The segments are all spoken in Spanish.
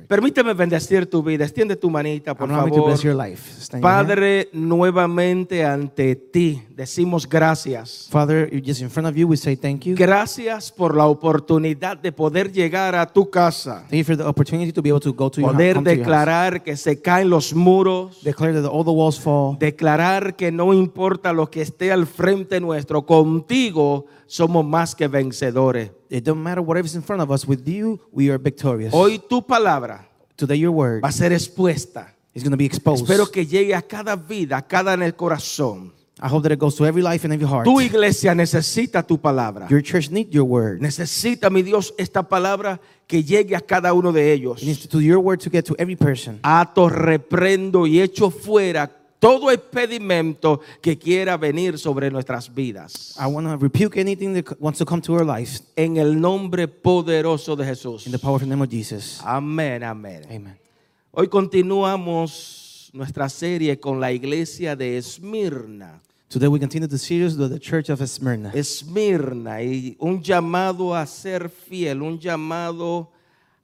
Permíteme bendecir tu vida. Extiende tu manita, por to favor. bless your life. Padre, nuevamente ante ti decimos gracias. Father, just in front of you, we say thank you. Gracias por la oportunidad de poder llegar a tu casa. Thank you for the opportunity to be able to go to your, to house. declarar que se caen los muros. Declare that all the walls fall. Declarar que no importa lo que esté al frente nuestro, contigo somos más que vencedores. It don't matter whatever's in front of us. With you, we are victorious. Hoy tu palabra Today, your word va a ser expuesta. is going to be exposed. Espero que llegue a cada vida, a cada en el corazón. I hope that it goes to every life and every heart. Tu iglesia necesita tu palabra. Your church needs your word. Necesita, mi Dios, esta palabra que llegue a cada uno de ellos. It needs to your word to get to every person. Ato, reprendo y echo fuera todo impedimento que quiera venir sobre nuestras vidas. I want to rebuke anything that wants to come to our lives En el nombre poderoso de Jesús. in the powerful name of Jesus. Amén, amén. Amen. Hoy continuamos nuestra serie con la iglesia de Esmirna. Today, we continue the series of the Church of Smyrna. Esmirna y un llamado a ser fiel, un llamado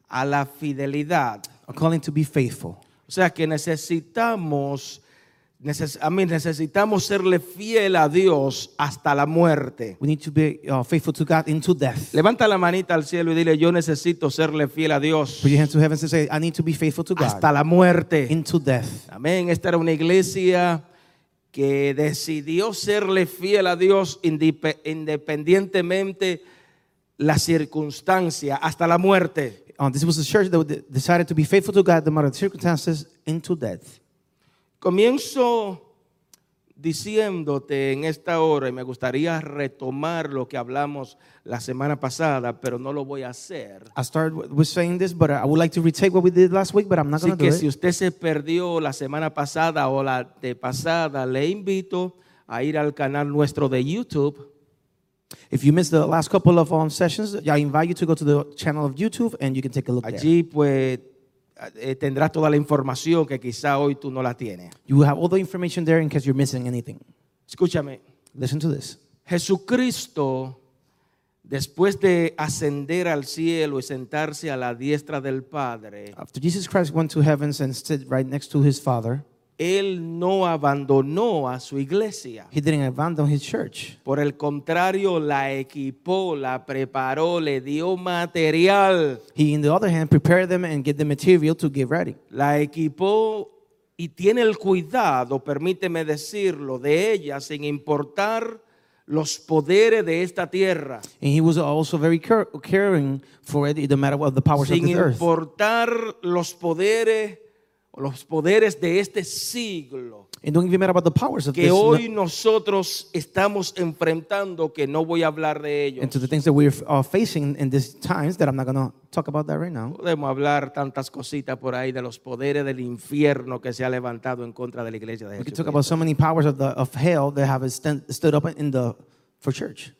a la fidelidad. A calling to be faithful. O sea que necesitamos, neces- a mí necesitamos serle fiel a Dios hasta la muerte. We need to be uh, faithful to God into death. Levanta la manita al cielo y dile, yo necesito serle fiel a Dios Put your hands to heaven and say, I need to be faithful to God hasta la muerte. into death. Amén. Esta era una iglesia que decidió serle fiel a Dios independientemente la circunstancia, hasta la muerte. Uh, this was a church that de- decided to be faithful to God no matter the circumstances into death. Comienzo diciéndote en esta hora, y me gustaría retomar lo que hablamos la semana pasada, pero no lo voy a hacer. I started with- saying this, but I would like to retake what we did last week, but I'm not Así going to do que si usted se perdió la semana pasada o la de pasada, le invito a ir al canal nuestro de YouTube. If you missed the last couple of um, sessions, I invite you to go to the channel of YouTube and you can take a look there. Allí pues eh, tendrás toda la información que quizá hoy tú no la tienes. You will have all the information there in case you're missing anything. Escúchame, Listen to this. Jesucristo, después de ascender al cielo y sentarse a la diestra del Padre, After Jesus Christ went to heavens and stood right next to his Father, Él no abandonó a su iglesia. he didn't abandon his church. Por el contrario, la equipó, la preparó, le dio material, He, on the other hand, prepared them and get the material to get ready. la equipó y tiene el cuidado, permíteme decirlo, de ella sin importar los poderes de esta tierra, And he was also very caring for it, no matter what the powers of sin the earth. importar los poderes los poderes de este siglo And don't even matter about the powers of que this. hoy nosotros estamos enfrentando, que no voy a hablar de ellos. and to the things that we're uh, facing in these times that I'm not going to talk about that right now. Podemos hablar tantas cositas por ahí de los poderes del infierno que se ha levantado en contra de la iglesia de We could Jesucristo. talk about so many powers of, the, of hell that have stand, stood up in the for church.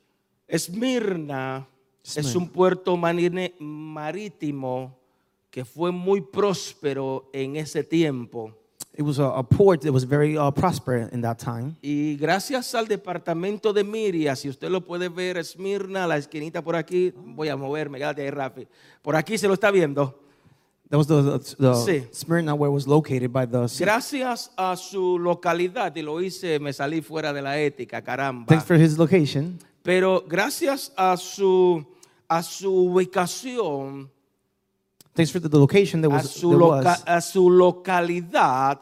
Esmirna es Esmirna. un puerto marine- marítimo que fue muy próspero en ese tiempo. It was a, a port that was very uh, prosperous in that time. Y gracias al departamento de Miria, si usted lo puede ver, Esmirna, la esquinita por aquí, voy a moverme, quédate ahí, Rafi. Por aquí se lo está viendo. That was the, the, Sí. Smyrna where it was located by the. Gracias a su localidad, y lo hice, me salí fuera de la ética, caramba. Thanks for his location. Pero gracias a su, a su ubicación, Thanks for the, location that a was, su, there loca- was. a su localidad,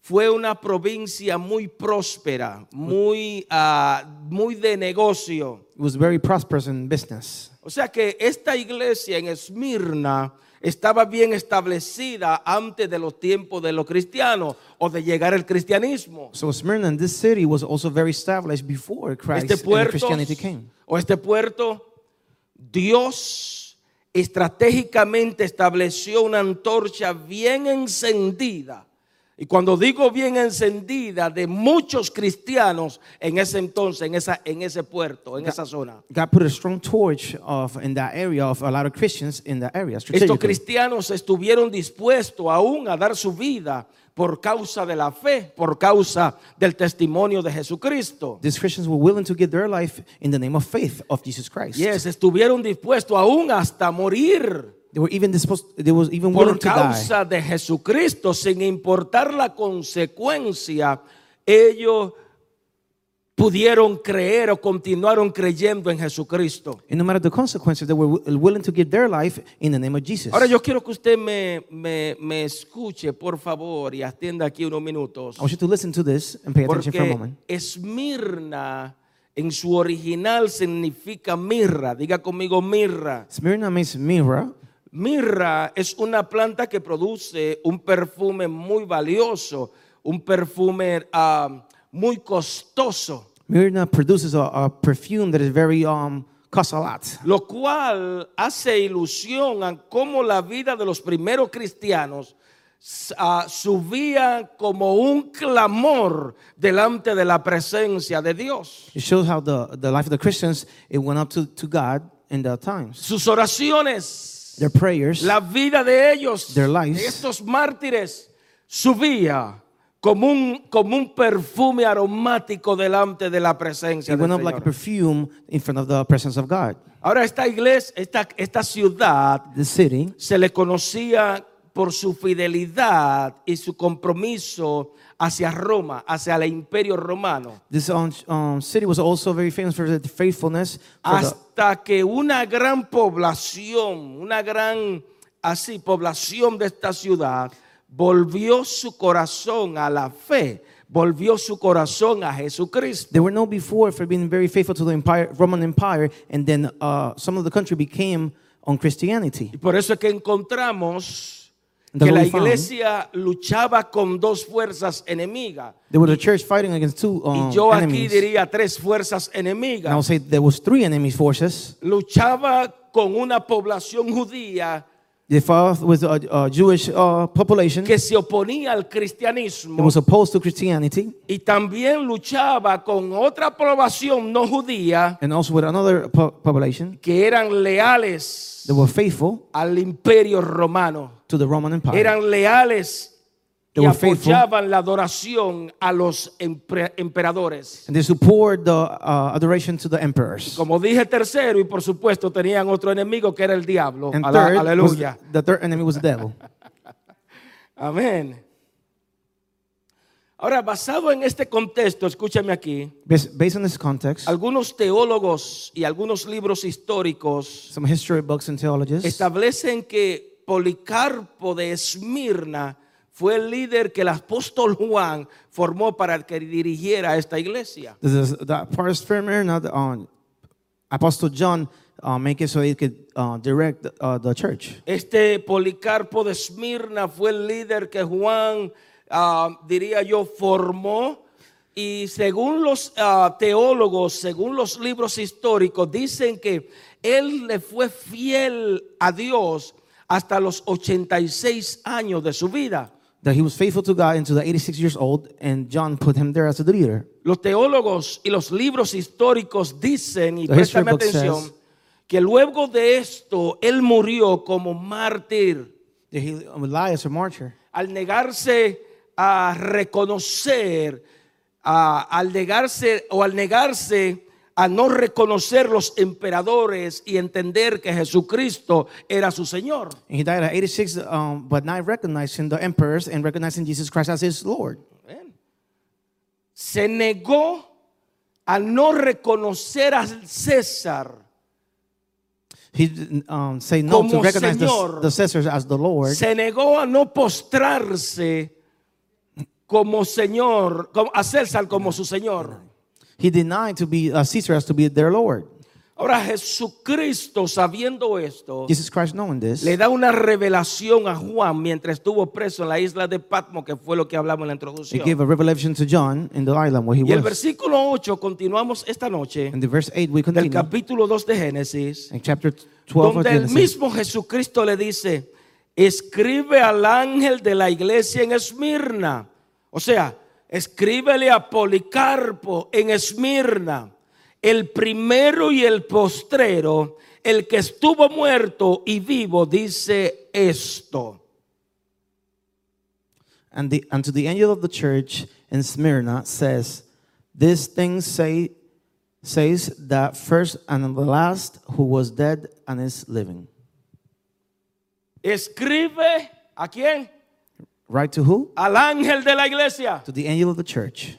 fue una provincia muy próspera, muy, ah, muy de negocio. It was very prosperous in business. O sea que esta iglesia en Esmirna estaba bien establecida antes de los tiempos de los cristianos o de llegar el cristianismo. So Smyrna in this city was also very established before Christ Este and puerto Christianity came. o este puerto, Dios estratégicamente estableció una antorcha bien encendida Y cuando digo bien encendida, de muchos cristianos en ese entonces, en, esa, en ese puerto, en esa zona. God put a strong torch of in that area of a lot of Christians in that area. Estos cristianos estuvieron dispuestos aún a dar su vida por causa de la fe, por causa del testimonio de Jesucristo. These Christians were willing to give their life in the name of faith of Jesus Christ. Yes, estuvieron dispuestos aún hasta morir They were even disposed, they was even willing por to die causa de Jesucristo, sin importar la consecuencia, ellos pudieron creer o continuaron creyendo en Jesucristo. And no matter the consequences, they were wi- willing to give their life in the name of Jesus. Ahora yo quiero que usted me, me, me escuche, por favor, y atienda aquí unos minutos. I want you to listen to this and pay attention for a moment. Esmirna en su original significa mirra. Diga conmigo mirra. Smyrna means mirror. Mirra es una planta que produce un perfume muy valioso, un perfume ah, muy costoso, Smyrna produces a, a perfume that is very um costs a lot. lo cual hace ilusión a cómo la vida de los primeros cristianos ah, subía como un clamor delante de la presencia de Dios. It shows how the, the life of the Christians it went up to, to God in the times. Sus oraciones Their prayers, La vida de ellos, Their lives. de estos mártires, subía como un, como un perfume aromático delante de la presencia it del went up like a perfume in front of the presence of God. Ahora esta iglesia, esta, esta ciudad The city se le conocía por su fidelidad y su compromiso hacia Roma, hacia el imperio romano. This um, um, city was also very famous for the faithfulness. For the, hasta que una gran población, una gran así población de esta ciudad volvió su corazón a la fe, volvió su corazón a Jesucristo. they were known before for being very faithful to the empire, Roman Empire, and then uh, some of the country became on Christianity. Y por eso es que encontramos The que la iglesia luchaba con dos fuerzas enemigas. There was a church fighting against two um, Y yo aquí enemies. diría tres fuerzas And I would enemigas. say there was three enemy forces. Luchaba con una población judía They fought with a, a Jewish uh, population que se oponía al that cristianismo. was opposed to Christianity, y también luchaba con otra población no judía and also with another po- population que eran leales that were faithful al imperio romano. to the Roman Empire. Eran leales They y were faithful. apoyaban la adoración a los emperadores. and they support the uh, adoration to the emperors. Como dije tercero y por supuesto tenían otro enemigo que era el diablo. And Ala- third, was, Aleluya. the third enemy was the devil. Amén. Ahora, basado en este contexto, escúchame aquí, Based, based on this context, algunos teólogos y algunos libros históricos some history books and theologians establecen que Policarpo de Esmirna fue el líder que el apóstol Juan formó para que dirigiera esta iglesia. This is the part firmer, not on Apostle John uh, make it so he could uh, direct uh, the church. Este Policarpo de Esmirna fue el líder que Juan, ah, diría yo, formó. Y según los ah, teólogos, según los libros históricos, dicen que él le fue fiel a Dios hasta los 86 años de su vida. That he was faithful to God until the 86 years old, and John put him there as the leader. Los teólogos y los libros históricos dicen, y The préstame atención, says- que luego de esto él murió como mártir That he Elias or martyr. al negarse a reconocer, a- al negarse o al negarse a no reconocer los emperadores y entender que Jesucristo era su Señor. And he died at 86, um, but not recognizing the emperors and recognizing Jesus Christ as his Lord. Se negó a no reconocer al César He um, say no to recognize the, Señor. the Caesars as the Lord. se negó a no postrarse como Señor, a César como su Señor. He denied to be uh, Caesar as to be their Lord. Ahora Jesucristo, sabiendo esto, Jesus Christ, knowing this, le da una revelación a Juan mientras estuvo preso en la isla de Patmos, que fue lo que hablamos en la he introducción. gave a revelation to John in the island where he Y el was. versículo 8, continuamos esta noche, In the verse 8, we del continue. capítulo 2 de Génesis, In chapter 12 of donde el Genesis, mismo Jesucristo le dice, escribe al ángel de la iglesia en Esmirna, O sea, escríbele a Policarpo en Esmirna, el primero y el postrero, el que estuvo muerto y vivo, dice esto. And, the, and to the angel of the church in Smyrna says, This thing say, says that first and the last who was dead and is living. Escribe a quién? Right to who? Al ángel de la iglesia. To the angel of the church.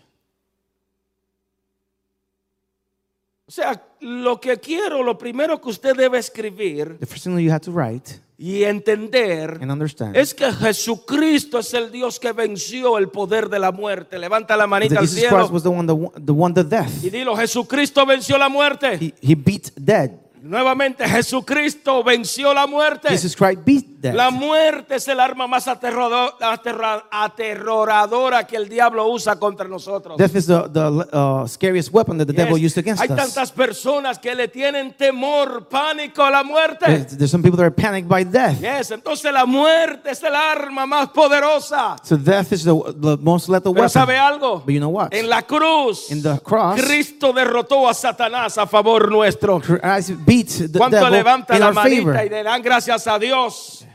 O sea, lo que quiero, lo primero que usted debe escribir The first thing you have to write y entender and understand es que Jesucristo es el Dios que venció el poder de la muerte. Levanta la manita that al Jesus Christ cielo was the one that the one that death. y dilo, Jesucristo venció la muerte. He, he beat death. Nuevamente, Jesucristo venció la muerte. Jesus Christ beat death. La muerte es el arma más aterrador- aterra- aterroradora que el diablo usa contra nosotros. Death is the, the uh, scariest weapon that the devil Yes. used against Hay us. tantas personas que le tienen temor, pánico a la muerte. There's, there's some people that are panicked by death. Yes, entonces la muerte es el arma más poderosa. So death is the, the most lethal Pero weapon. ¿sabe algo? But you know what? En la cruz, In the cross, Cristo derrotó a Satanás a favor nuestro. Christ beat the ¿Cuánto devil levanta in la our manita favor. y le dan gracias a Dios?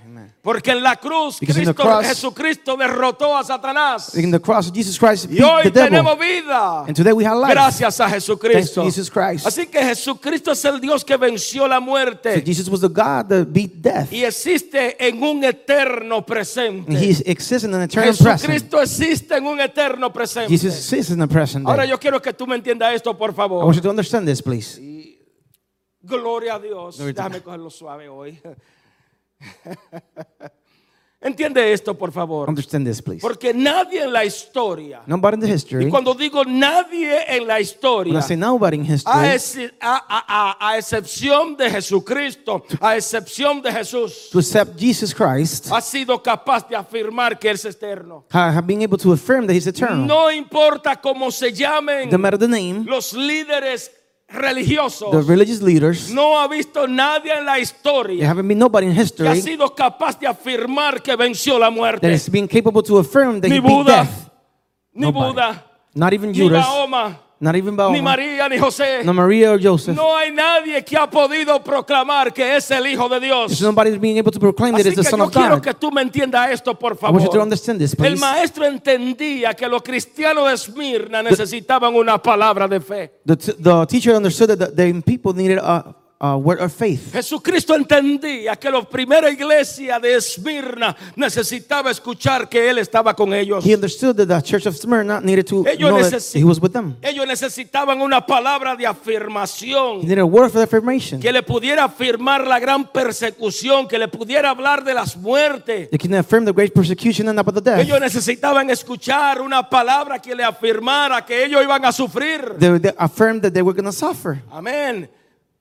Porque en la cruz, Because in the Cristo, cross- Jesucristo derrotó a Satanás. In the cross, Jesus Christ Y beat hoy the devil. tenemos vida. And today we have life. Gracias a Thanks Jesucristo. to Jesus Christ. Así que Jesucristo es el Dios que venció la So muerte Jesus was the God that beat death. y existe en un eterno And presente. he exists in an eternal present. Jesucristo existe en un eterno presente. Jesus exists in the present Ahora day. yo quiero que tú me entiendas esto, por I favor. want you to understand this, please. Gloria a Dios. Déjame cogerlo suave hoy. Entiende esto, por favor. Understand this, please. Porque nadie en la historia, Nobody in the history, y cuando digo nadie en la when historia, I say nobody in a, history, ex- a- a- a- a excepción de Jesucristo, a excepción de Jesús, to accept Jesus Christ, ha sido capaz de afirmar que Él es eterno. ha- have been able to affirm that He's eternal. No importa cómo se llamen No matter the name, los líderes religiosos, the religious leaders, no ha visto nadie en la there historia haven't been nobody in que ha history sido capaz de afirmar que venció la that muerte. has been capable to affirm that Ni He beat Buda, death. ni Nobody. Buda, Not even ni Judas, Mahoma, not even ni Bahama, María, ni José. no Maria or Joseph. No hay nadie que ha podido proclamar que es el Hijo de Dios. There's nobody being able to proclaim that Así it's the que Son yo of quiero God. que tú me entiendas esto, por I want you to favor. understand this, El please. maestro entendía que los cristianos de Esmirna necesitaban una palabra de fe. The, t- the teacher understood that the, the people needed a, a word of faith. Jesucristo entendía que la primera iglesia de Esmirna necesitaba escuchar que Él estaba con ellos. He understood that the church of Smyrna needed to Ellos know that he was with them. Ellos necesitaban una palabra de He afirmación needed a word for affirmation. que le pudiera afirmar la gran persecución, que le pudiera hablar de las muertes. They can affirm the great persecution and about the death. Ellos necesitaban escuchar una palabra que le afirmara que ellos iban a sufrir. They, they affirmed that they were going to suffer. Amén.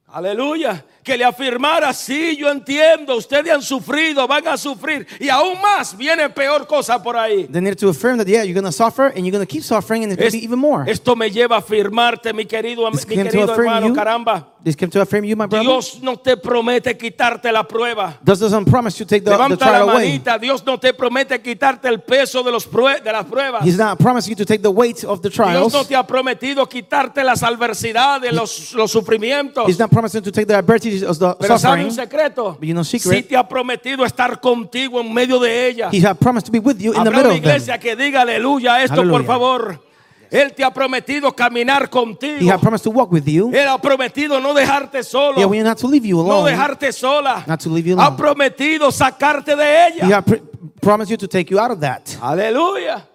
Aleluya. Que le afirmara, sí, yo entiendo, ustedes han sufrido, van a sufrir. Y aún más, viene peor cosa por ahí. They needed to affirm that, yeah, you're going to suffer and you're going to keep suffering and it's going Es- to be even more. Esto me lleva a afirmarte, mi querido, mi querido hermano, you. caramba. This came to affirm you, my brother. Dios no te promete quitarte la prueba. This doesn't promise to take the, the Levanta la trial away. manita. Dios no te promete quitarte el peso de, los de las pruebas. He's not promising you to take the weight of the Dios trials. no te ha prometido quitarte las adversidades, los, los sufrimientos. He's not promising to take the adversities of the Pero ¿sabe un secreto? You know secret. te ha prometido estar contigo en medio de ella. He has promised to be with you in the middle of iglesia que diga aleluya esto, por favor. Él te ha prometido caminar He contigo. has promised to walk with you. Él ha prometido no dejarte solo. Yeah, not to leave you no alone. dejarte sola. Not to leave you Ha prometido sacarte de He ella. has pr- promised you to take you out of that. Aleluya.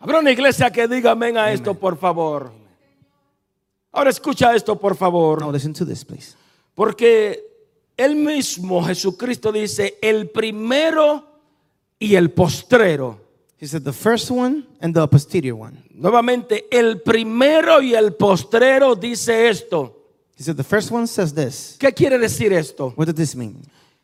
Habrá una iglesia que diga amén a esto, por favor. Ahora escucha esto, por favor. Now listen to this, please. Porque él mismo, Jesucristo, dice, el primero y el postrero. He said the first one and the posterior one. Nuevamente, el primero y el postrero dice esto. He said the first one says this. ¿Qué quiere decir esto? What does this mean?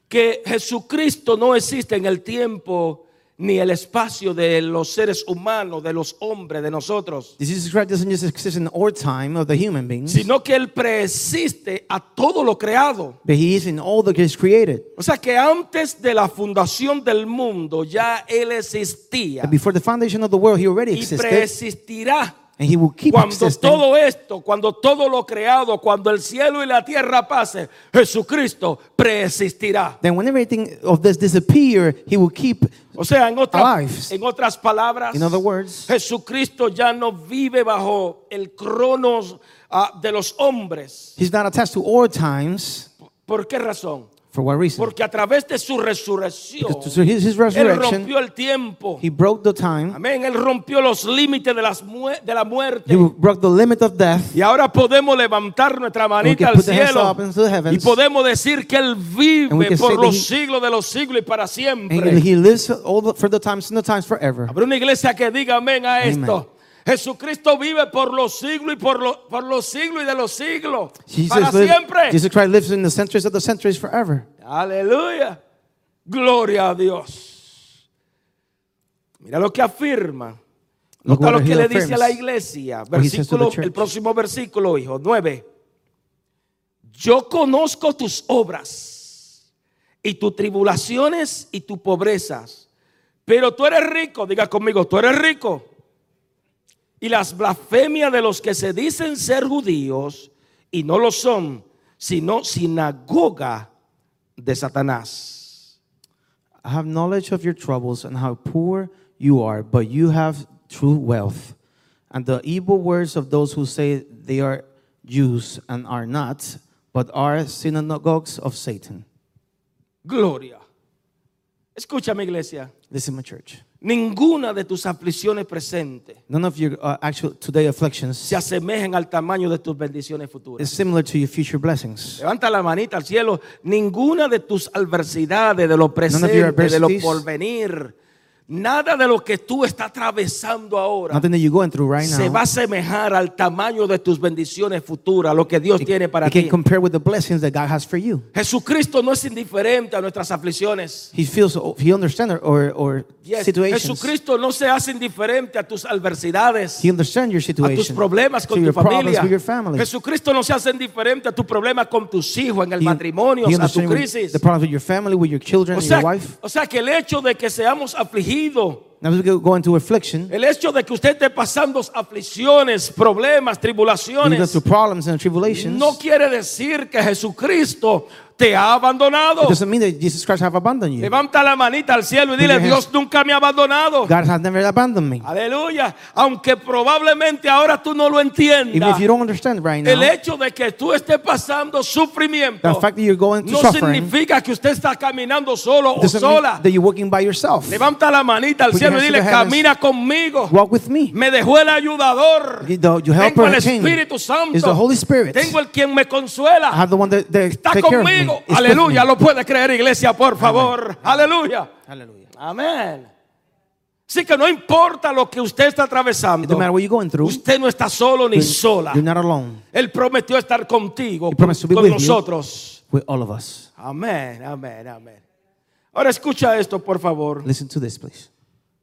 Que Jesucristo no existe en el tiempo ni el espacio de los seres humanos, de los hombres, de nosotros, Jesus Christ doesn't just exist in our time of the human beings, sino que Él preexiste a todo lo creado. but He is in all that is created. O sea que antes de la fundación del mundo ya Él existía. Before the foundation of the world, He already y existed, preexistirá and He will keep cuando todo esto, cuando todo lo creado, cuando el cielo y la tierra pase, Jesucristo preexistirá. Then when everything of this disappear, He will keep. O sea, en, otra- en otras palabras, In other words, Jesucristo ya no vive bajo el cronos ah, de los hombres. He's not attached to our times. ¿Por qué razón? For what reason? Porque a través de su resurrección, His, his Él rompió el tiempo. He broke the time. Amén. Él rompió los límites de, las de la muerte. He broke the limit of death. Y ahora podemos levantar nuestra we manita can al cielo y podemos decir que Él And vive por los he- siglos de los siglos y para And siempre. He lives all the, for the times and the times forever. Habrá una iglesia que diga amén a Amen. Jesucristo vive por los siglos y por, lo- por los siglos y de los siglos. Jesus, para live- siempre. Jesus Christ lives in the centuries of the centuries forever. Aleluya. Gloria a Dios. Mira lo que afirma. Nota lo que le dice a la iglesia. Versículo, el próximo versículo, hijo. 9. Yo conozco tus obras y tus tribulaciones y tus pobrezas. Pero tú eres rico. Diga conmigo, tú eres rico. Y las blasfemias de los que se dicen ser judíos y no lo son, sino sinagoga de Satanás. I have knowledge of your troubles and how poor you are, but you have true wealth. And the evil words of those who say they are Jews and are not, but are synagogues of Satan. Gloria. Escúchame, iglesia. Listen, my church. Ninguna de tus aflicciones presentes None of your uh, actual today afflictions se asemejen al tamaño de tus bendiciones futuras. is similar to your future blessings. Levanta la manita al cielo. Ninguna de tus adversidades, de lo presente, de lo adversities. porvenir, nada de lo que tú estás atravesando ahora Nothing that you're going through right se va a asemejar al tamaño de tus bendiciones futuras, lo que Dios tiene para It ti. Jesucristo no es indiferente a nuestras aflicciones. He feels, he understands or, or Yes, situations. Jesucristo no se hace indiferente a tus adversidades. He understands your a tus problemas con tu familia. Jesucristo no se hace indiferente a tus problemas con tus hijos, en el He- matrimonio, a tu with crisis. the problems with your family, with your children, O sea, your wife. o sea que el hecho de que seamos afligidos, Now as we go into affliction, el hecho de que usted esté pasando aflicciones, problemas, tribulaciones, problems and tribulations. no quiere decir que Jesucristo te ha abandonado. it doesn't mean that Jesus Christ have abandoned you. Levanta la manita al cielo y dile. Dios nunca me ha abandonado. God has never abandoned me. Aleluya. Aunque probablemente ahora tú no lo Even entiendas. if you don't understand right El now, hecho de que tú estés pasando sufrimiento the fact that you're going no significa que usted está caminando solo o sola. that you're walking by yourself. Levanta la manita al Put cielo y dile, camina conmigo. Walk with me. Me dejó el ayudador. The, the Tengo el. Espíritu Santo. is the Holy Spirit. Tengo el quien me I consuela. have the one that, that Está me. Conmigo. Aleluya. Lo puede creer, iglesia, por favor. Aleluya. Hallelujah. Amén. Así que no importa lo que usted está atravesando. through. Usted no está solo ni sola. You're not alone. Él prometió estar contigo, con with you. nosotros. With all of us. Amén, amén, amén. Ahora escucha esto, por favor. Listen to this, please.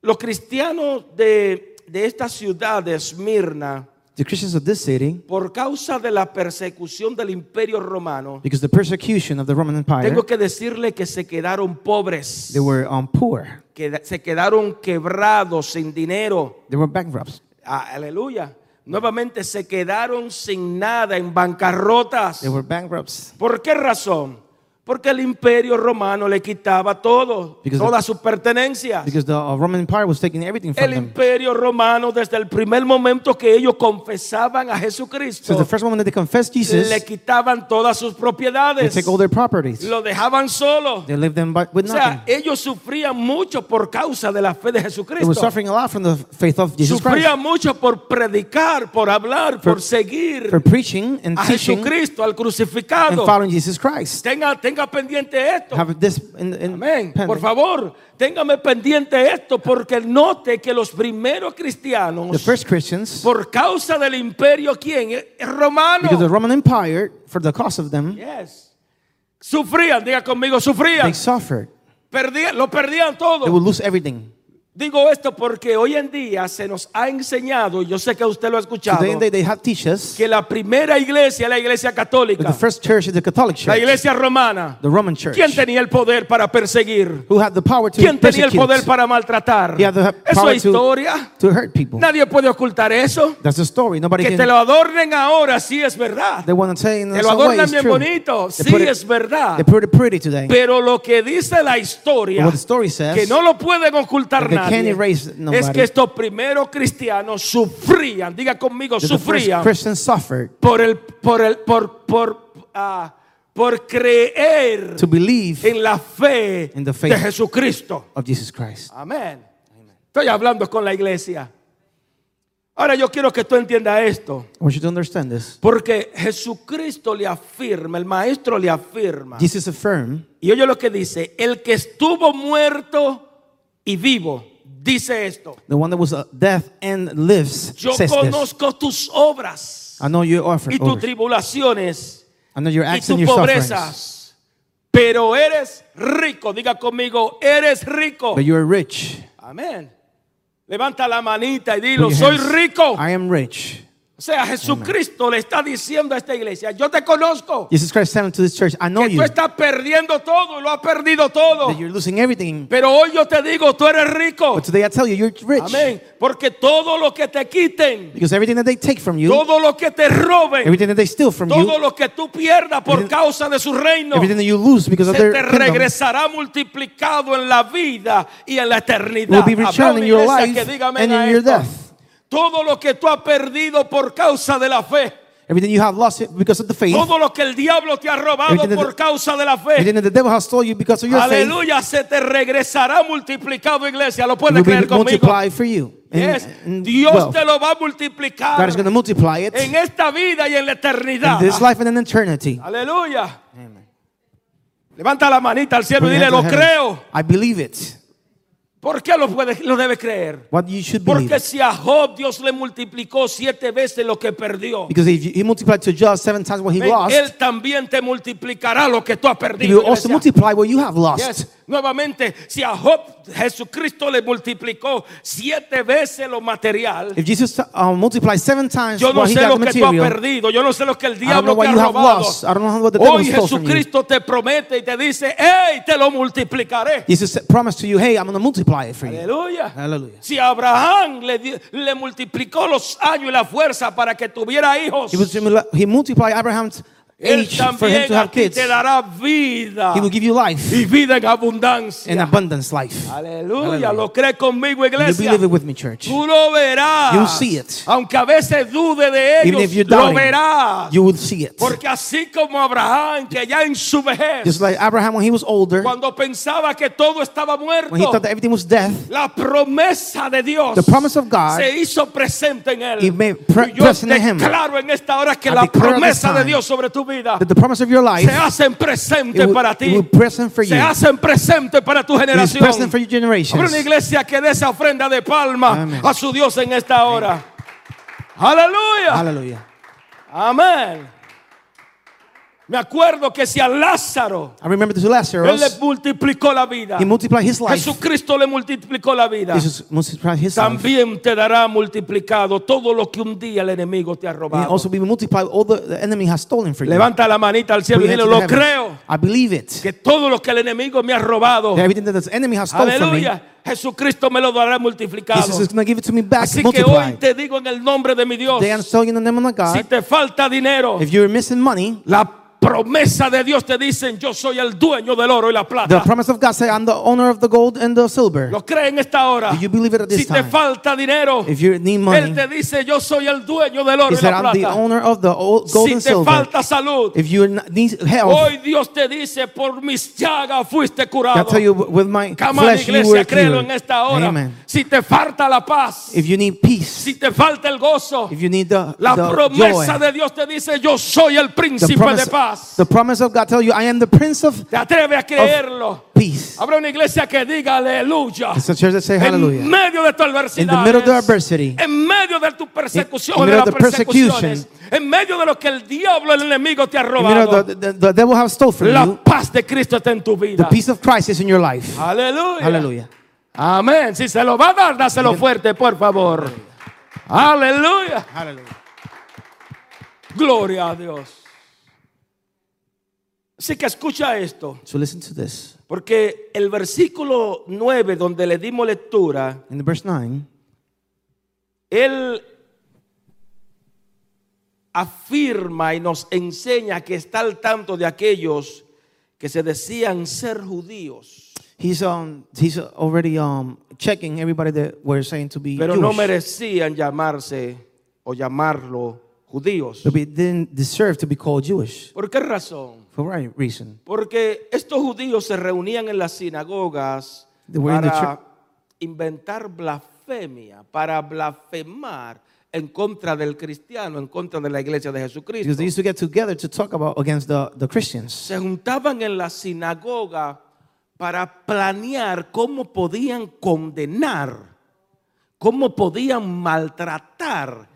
Los cristianos de, de esta ciudad de Esmirna, The Christians of this city, por causa de la persecución del imperio romano, because the persecution of the Roman Empire, tengo que decirle que se quedaron pobres, they were um, poor. que se quedaron quebrados, sin dinero. They were bankrupts. Ah, aleluya. Nuevamente se quedaron sin nada, en bancarrotas. They were bankrupts. ¿Por qué razón? Porque el imperio romano le quitaba todo, Because sus pertenencias. Because the uh, Roman Empire was taking everything from El them. imperio romano, desde el primer momento que ellos confesaban a Jesucristo, So the first moment that they confessed Jesus, le quitaban todas sus they propiedades, take all their properties. lo dejaban solo. They live them by, with O sea, nothing. ellos sufrían mucho por causa de la fe de They were Jesucristo. suffering a lot from the faith of Jesus Christ. Sufrían mucho por predicar, por hablar, por seguir For preaching and a teaching Jesucristo, al and crucificado. following Jesus Christ. Tenga, tenga pendiente esto. Have this in, in Amén. pending. Por favor, téngame pendiente esto porque note que los primeros The cristianos, first Christians, por causa del imperio, ¿quién? Es romano. because the Roman Empire, for the cost of them, Yes. Sufrían, diga conmigo, sufrían. they suffered. Perdían, lo perdían They todo. would lose everything. Digo esto porque hoy en día se nos ha enseñado, y yo sé que usted lo ha escuchado, Today they, they have us que la primera iglesia es la iglesia católica, the first church is the Catholic la Church, iglesia romana. the Roman Church, ¿Quién tenía el poder para perseguir? who had the power to ¿Quién tenía el poder para maltratar? He had the Eso es to- historia. to hurt people. Nadie puede ocultar eso. That's the story. Nobody Que te lo adornen ahora, sí es verdad. They want to say in Te some lo way adornan it's bien bonito, They sí it- es verdad. They put it pretty today. Pero lo que dice la historia, What the story says, que no lo pueden ocultar can't nadie, es que estos primeros cristianos sufrían, diga conmigo, sufrían por el, por el, por, por, ah, por creer to believe en la fe In the faith. de Jesucristo. of Jesus Christ. Amén. Estoy hablando con la iglesia. Ahora yo quiero que tú entiendas esto, I want you to understand this. porque Jesucristo le afirma, el maestro le afirma. Jesus affirmed, Y oye lo que dice, el que estuvo muerto y vivo, dice esto, the one that was uh, death and lives, yo says this. conozco tus obras I know your offer, y tus tribulaciones I know your y acts and tus pobrezas, pero eres rico, diga conmigo, eres rico. but you are rich. Amén. Levanta la manita y dilo, soy hands, rico. I am rich. O sea, Jesucristo le está diciendo a esta iglesia, yo te conozco, Jesus Christ said to this church, I know que you, tú estás perdiendo todo, lo has perdido todo. that you're losing everything. Pero hoy yo te digo, tú eres rico. But today I tell you, you're rich. Amén. Porque todo lo que te quiten, Because everything that they take from you, todo lo que te roben, everything that they steal from todo you, lo que tú pierdas por causa de su reino, everything that you lose because of se their te kingdom, regresará multiplicado en la vida y en la eternidad. will be returned in your life and in your death. Todo lo que tú has perdido por causa de la fe, Everything you have lost because of the faith, todo lo que el diablo te ha robado Everything that por the- causa de la everything fe. that the devil has stole you because of your faith, Aleluya, se te regresará multiplicado, iglesia. ¿Lo puedes creer conmigo? for you. And- Yes. and Dios wealth. te lo va a multiplicar God is going to multiply it en esta vida y en la eternidad. in this life and in eternity. Aleluya. Levanta la manita al cielo Put y dile, lo creo. I believe it. ¿Por qué lo, puede, lo debe creer? What you should believe. Porque si a Job Dios le multiplicó siete veces lo que perdió, Because if he multiplied to Job seven times what he lost, Él también te multiplicará lo que tú has he perdido. will also multiply what you have lost. Yes. Nuevamente, si a Job Jesucristo le multiplicó siete veces lo material, If Jesus uh, multiplied seven times yo no what he sé got lo que tú has perdido, yo no sé lo que el don't know diablo what te ha you have robado. lost. I don't know what the devil Hoy stole from you. Jesucristo te promete y te dice, hey, te lo multiplicaré. Jesus promised to you, hey, I'm going to multiply it for you. Aleluya. Hallelujah. Si Abraham le, di- le multiplicó los años y la fuerza para que tuviera hijos, He, was, he multiplied Abraham's Él age for him también to have ti kids. te dará vida He will give you life y vida en abundancia. abundance life. Aleluya, lo crees conmigo, You iglesia. believe it with me, church. Tú lo verás. You'll see it. Aunque a veces dude de Even ellos, if you're lo verás. you will see it. Porque así como Abraham, que ya en su vejez, Just like Abraham when he was older, cuando pensaba que todo estaba muerto, when he thought that everything was death, la promesa de Dios The promise of God, se hizo presente en él. He made pre- y yo present in him. declaro en esta hora que I la declare this promesa de time Dios sobre tu vida that the promise of your life se hacen presente it will, para ti. present for you. Se hacen presente para tu generación. present for your Habrá una iglesia que dé esa ofrenda de palma a su Dios en esta hora. Aleluya. Hallelujah. Amén. Me acuerdo que si a Lázaro I remember to él le Lazarus, multiplicó la vida, he multiplied his life. Jesucristo le multiplicó la vida. Jesus multiplied his life. También te dará multiplicado todo lo que un día el enemigo te ha And robado. also be multiplied all the, the enemy has stolen for you. Levanta la manita al cielo y dile, lo creo, I believe it. que todo lo que el enemigo me ha robado, everything that the enemy has stolen from me, aleluya, Jesucristo me lo dará multiplicado. Give it to me back Así que hoy multiplied. te digo en el nombre de mi Dios, telling you in the name of si God, te falta dinero, if you're missing money, la promesa de Dios te dicen, yo soy el dueño del oro y la the plata. promise of God say, I'm the owner of the gold and the silver. ¿Lo cree en esta hora? Do you believe it at Si this te time? falta dinero, If you need Él money, te dice, yo soy el dueño del oro y said, la I'm the plata. owner of the old gold Si and te silver. falta salud, If you need health, hoy Dios te dice, por mis llagas fuiste I curado. tell you, with my on, flesh you were iglesia, créelo en esta hora. Amen. Si te falta la paz, If you need peace, si te falta el gozo, if you need the, la the promesa joy, de Dios te dice, yo soy el the príncipe de promise, paz. the promise of God tell you, I am the prince of Te atreve a creerlo. peace. Habrá una iglesia que diga aleluya. It's a church that say En hallelujah. medio de tu In adversidad. the middle of the adversity, En medio de tu persecución, In- in de las the persecuciones, en medio de lo que el diablo, el enemigo te ha robado, the, the, the devil has stole from la you. paz de Cristo está en tu The vida. peace of Christ is in your life. Aleluya. Hallelujah. Amén. Si se lo va a dar, dáselo fuerte, por favor. Aleluya. Hallelujah. Gloria a Dios. Así que escucha esto, So listen to this. porque el versículo 9 donde le dimos lectura, In the verse 9, él afirma y nos enseña que está al tanto de aquellos que se decían ser judíos, he's um he's already um checking everybody that we're saying to be pero no merecían llamarse o llamarlo judíos. But we didn't deserve to be called Jewish. ¿Por qué razón? For what reason? Porque estos judíos se reunían en las sinagogas They were in the para inventar blasfemia, para blasfemar en contra del cristiano, en contra de la iglesia de Jesucristo. Because they used to get together to talk about against the, the Christians. Se juntaban en la sinagoga para planear cómo podían condenar, cómo podían maltratar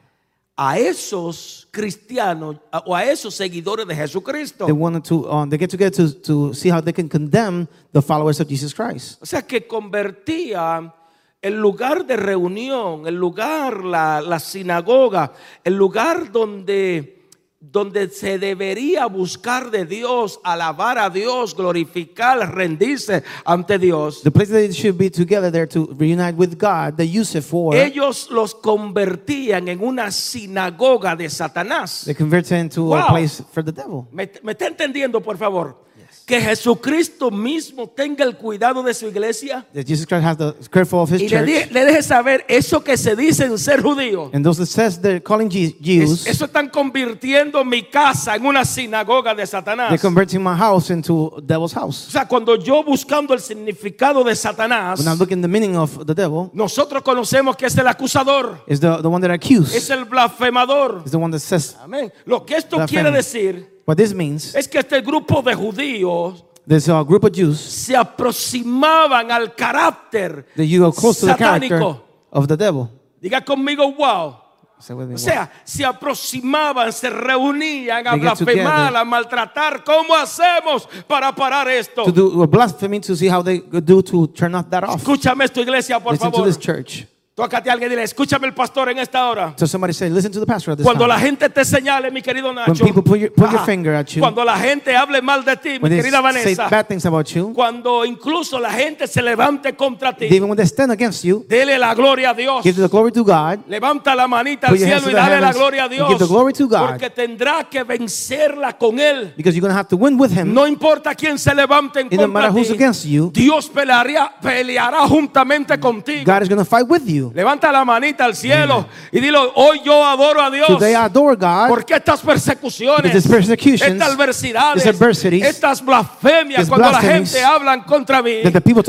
a esos cristianos o a esos seguidores de Jesucristo. They wanted to um, they get together to, to see how they can condemn the followers of Jesus Christ. O sea que convertía el lugar de reunión, el lugar, la, la sinagoga, el lugar donde, donde se debería buscar de Dios, alabar a Dios, glorificar, rendirse ante Dios. The place that they should be together there to reunite with God, they use it for Ellos los convertían en una sinagoga de Satanás. they convert it into Wow. a place for the devil. ¿Me, me está entendiendo, por favor? Que Jesucristo mismo tenga el cuidado de su iglesia That Jesus Christ has the careful of his y le, di- church. le deje saber eso que se dicen ser judíos. And those that says they're calling Es- Jews, eso están convirtiendo mi casa en una sinagoga de they're Satanás. converting my house into devil's O house. sea, cuando yo buscando el significado de Satanás, When the meaning of the devil, nosotros conocemos que es el acusador, is the, the one that es el blasfemador. is the one that says Amén. Lo que esto quiere decir what this means. es que este grupo de judíos There's a group of Jews se aproximaban al carácter that you go close to the character satánico. of the devil. Diga conmigo, wow. Say with me, O sea, se aproximaban, se reunían a They blasfemar, a maltratar. ¿Cómo hacemos para parar esto? to do blasphemy to see how they do to turn off that off. Escúchame esto, iglesia, por Listen to favor. this church. Tócate a alguien y dile, escúchame el pastor en esta hora. So somebody say, listen to the pastor at this Cuando time. la gente te señale, mi querido Nacho. When people put your- put your finger at you. Cuando la gente hable mal de ti, mi querida say Vanessa. bad things about you, Cuando incluso la gente se levante contra ti. even when they stand against you, Dele la gloria a Dios. give the glory to God. Levanta la manita al cielo y dale la gloria a Dios. give the glory to God. Porque tendrá que vencerla con él. Because you're going to have to win with him. No importa quién se levante en contra who's ti. against you. Dios pelearía, peleará juntamente contigo. God is going to fight with you. Levanta la manita al cielo y dilo, hoy yo adoro a Dios. Today I adore God. Porque estas persecuciones, estas adversidades, estas blasfemias, cuando la gente habla contra mí,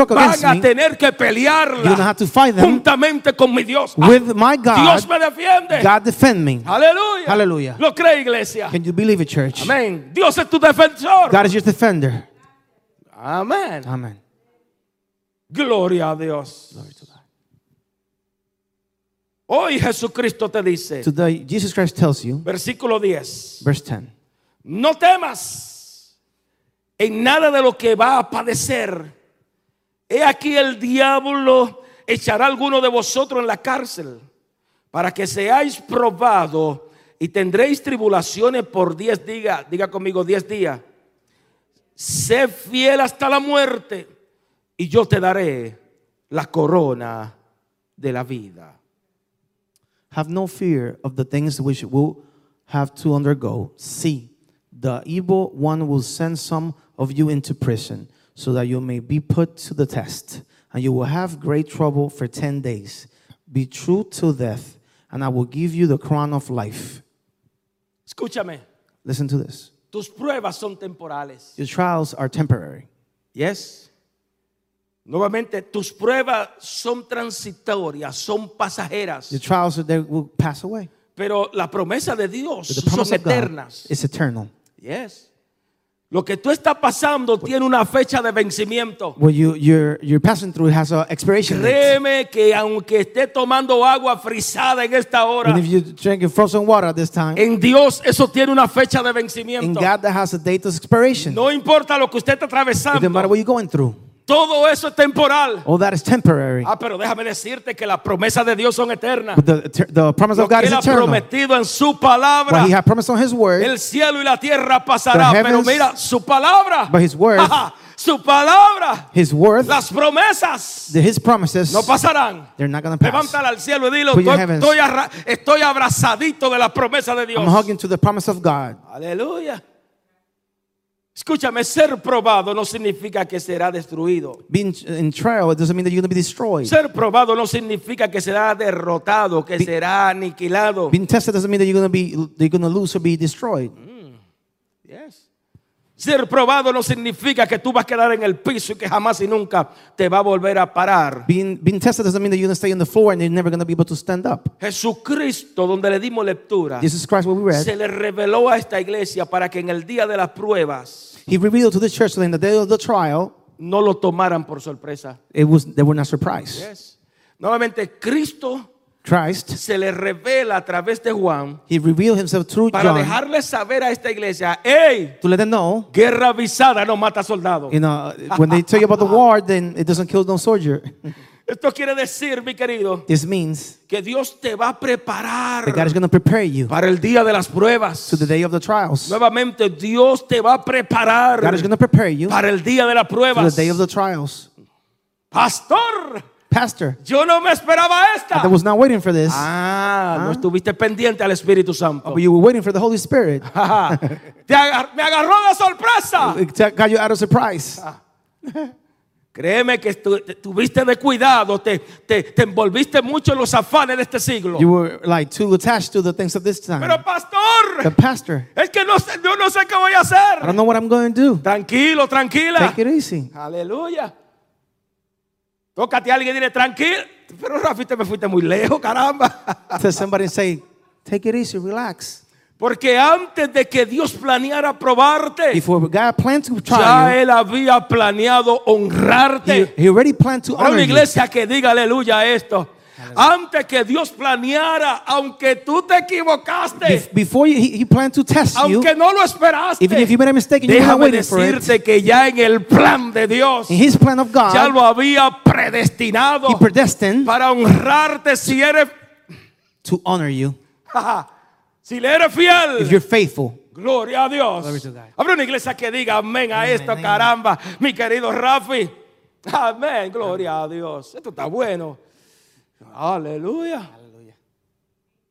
van a tener que pelearla juntamente con mi Dios. with my God. Dios me defiende. God defend me. Aleluya. Hallelujah. Lo cree iglesia. Can you believe it, church? Amén. Dios es tu defensor. God is your defender. Amén. Amen. Gloria a Dios. Hoy Jesucristo te dice, Today, Jesus Christ tells you, versículo 10, verse 10, no temas en nada de lo que va a padecer. He aquí el diablo echará a alguno de vosotros en la cárcel para que seáis probados y tendréis tribulaciones por diez días. Diga conmigo, diez días. Sé fiel hasta la muerte y yo te daré la corona de la vida. Have no fear of the things which will have to undergo. See, the evil one will send some of you into prison, so that you may be put to the test, and you will have great trouble for ten days. Be true to death, and I will give you the crown of life. Escúchame, Listen to this. tus pruebas son temporales. Your trials are temporary. Yes. Nuevamente, tus pruebas son transitorias, son pasajeras, Your trials they will pass away. pero la promesa de Dios But the son eternas. is eternal. Yes. Lo que tú estás pasando tiene una fecha de vencimiento. What you you're you're passing through has an expiration date. Créeme que aunque esté tomando agua frisada en esta hora, if you're drinking frozen water at this time, en Dios eso tiene una fecha de in vencimiento. God that has a date of expiration. No importa lo que usted está It doesn't matter atravesando, what you're going through. Todo eso es temporal. All that is temporary. Ah, pero déjame decirte que las promesas de Dios son eternas. But the, the promise Lo of que God is Él ha eternal. prometido en su palabra. What He has promised on His word, El cielo y la tierra pasará, The pero heavens- mira, su palabra, but His word, ajá, su palabra, His word, las promesas the, His promises, no pasarán. they're not going to pass. Levántala al cielo y dilo, estoy, heavens- estoy abrazadito de la promesa de Dios. I'm hugging to the promise of God. Aleluya. Escúchame, ser probado no significa que será destruido. Being in trial, it doesn't mean that you're going to be destroyed. Ser probado no significa que será derrotado, que será aniquilado. Being tested doesn't mean that you're going to be you're going to lose or be destroyed. Yes. Ser probado no significa que tú vas a quedar en el piso y que jamás y nunca te va a volver a parar. Being being tested doesn't mean that you're going to stay on the floor and you're never going to be able to stand up. Jesucristo, donde le dimos lectura, Jesus Christ, what we read, se le reveló a esta iglesia para que en el día de las pruebas He revealed to the church that in the day of the trial, no lo tomaran por sorpresa. it was they were not surprised. Yes. Nuevamente, Cristo Christ, se le revela a través de Juan He revealed Himself through para John dejarle saber a esta iglesia, hey, to let them know. guerra avisada no mata soldado. You know, when they tell you about the war, then it doesn't kill no soldier. Esto quiere decir, mi querido, This means que Dios te va a preparar that God is going to prepare you para el día de las pruebas. to the day of the trials. Nuevamente, Dios te va a preparar God is going to prepare you para el día de las for the pruebas. day of the trials. Pastor, Pastor, yo no me esperaba esta. I was not waiting for this, Ah, no estuviste pendiente al Espíritu Santo. but you were waiting for the Holy Spirit. Te agar- me agarró de sorpresa. It got you out of surprise. Créeme que tuviste de cuidado, te, te, te envolviste mucho en los afanes de este siglo. You were like too attached to the things of this time. Pero pastor, The pastor, es que no sé, yo no sé qué voy a I hacer. don't know what I'm going to do. Tranquilo, tranquila. Take it easy. Aleluya. Tócate a alguien y dile tranquilo. Pero Rafi, te me fuiste muy lejos, caramba. Tell somebody say, take it easy, relax. Porque antes de que Dios planeara probarte, Before God planned to ya try you, Él había planeado honrarte. he, he already planned to honor una you. iglesia que diga aleluya a esto. Antes que Dios planeara, aunque tú te equivocaste, Bef- Before he, he planned to test you, aunque no lo esperaste, even if you made a mistake and you were not déjame waiting for it, decirte que ya en el plan de Dios in his plan of ya God, lo había predestinado he predestined para honrarte si eres, to honor you si le eres fiel. if you're faithful. Gloria a Dios. Habrá una iglesia que diga amén a esto, amen. caramba, mi querido Rafi. Amén, gloria a Dios. Esto está bueno. Aleluya.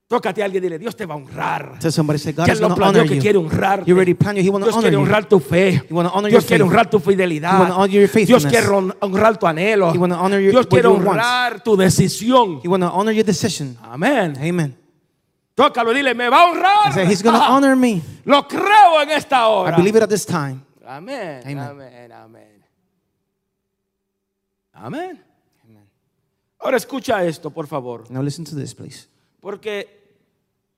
Tócate a alguien y dile, Dios te va a honrar. Tell somebody, say, God Ya lo going to planeó honor que you. quiere honrarte. You already planned you. He want to Dios honor quiere you. honrar tu fe. He wanna honor Dios your quiere faith. honrar tu He fidelidad. wanna honor your Dios faithfulness. quiere hon- honrar tu anhelo. He wanna honor your- Dios quiere you want. honrar tu decisión. He want to honor your decision. Amén. Amen. Tócalo y dile, me va a honrar. He said, He's going to honor me. Lo creo en esta I hora. believe it at this time. Amén. Amen. Amén. Amén. Amén. Ahora escucha esto, por favor. Now listen to this, please. Porque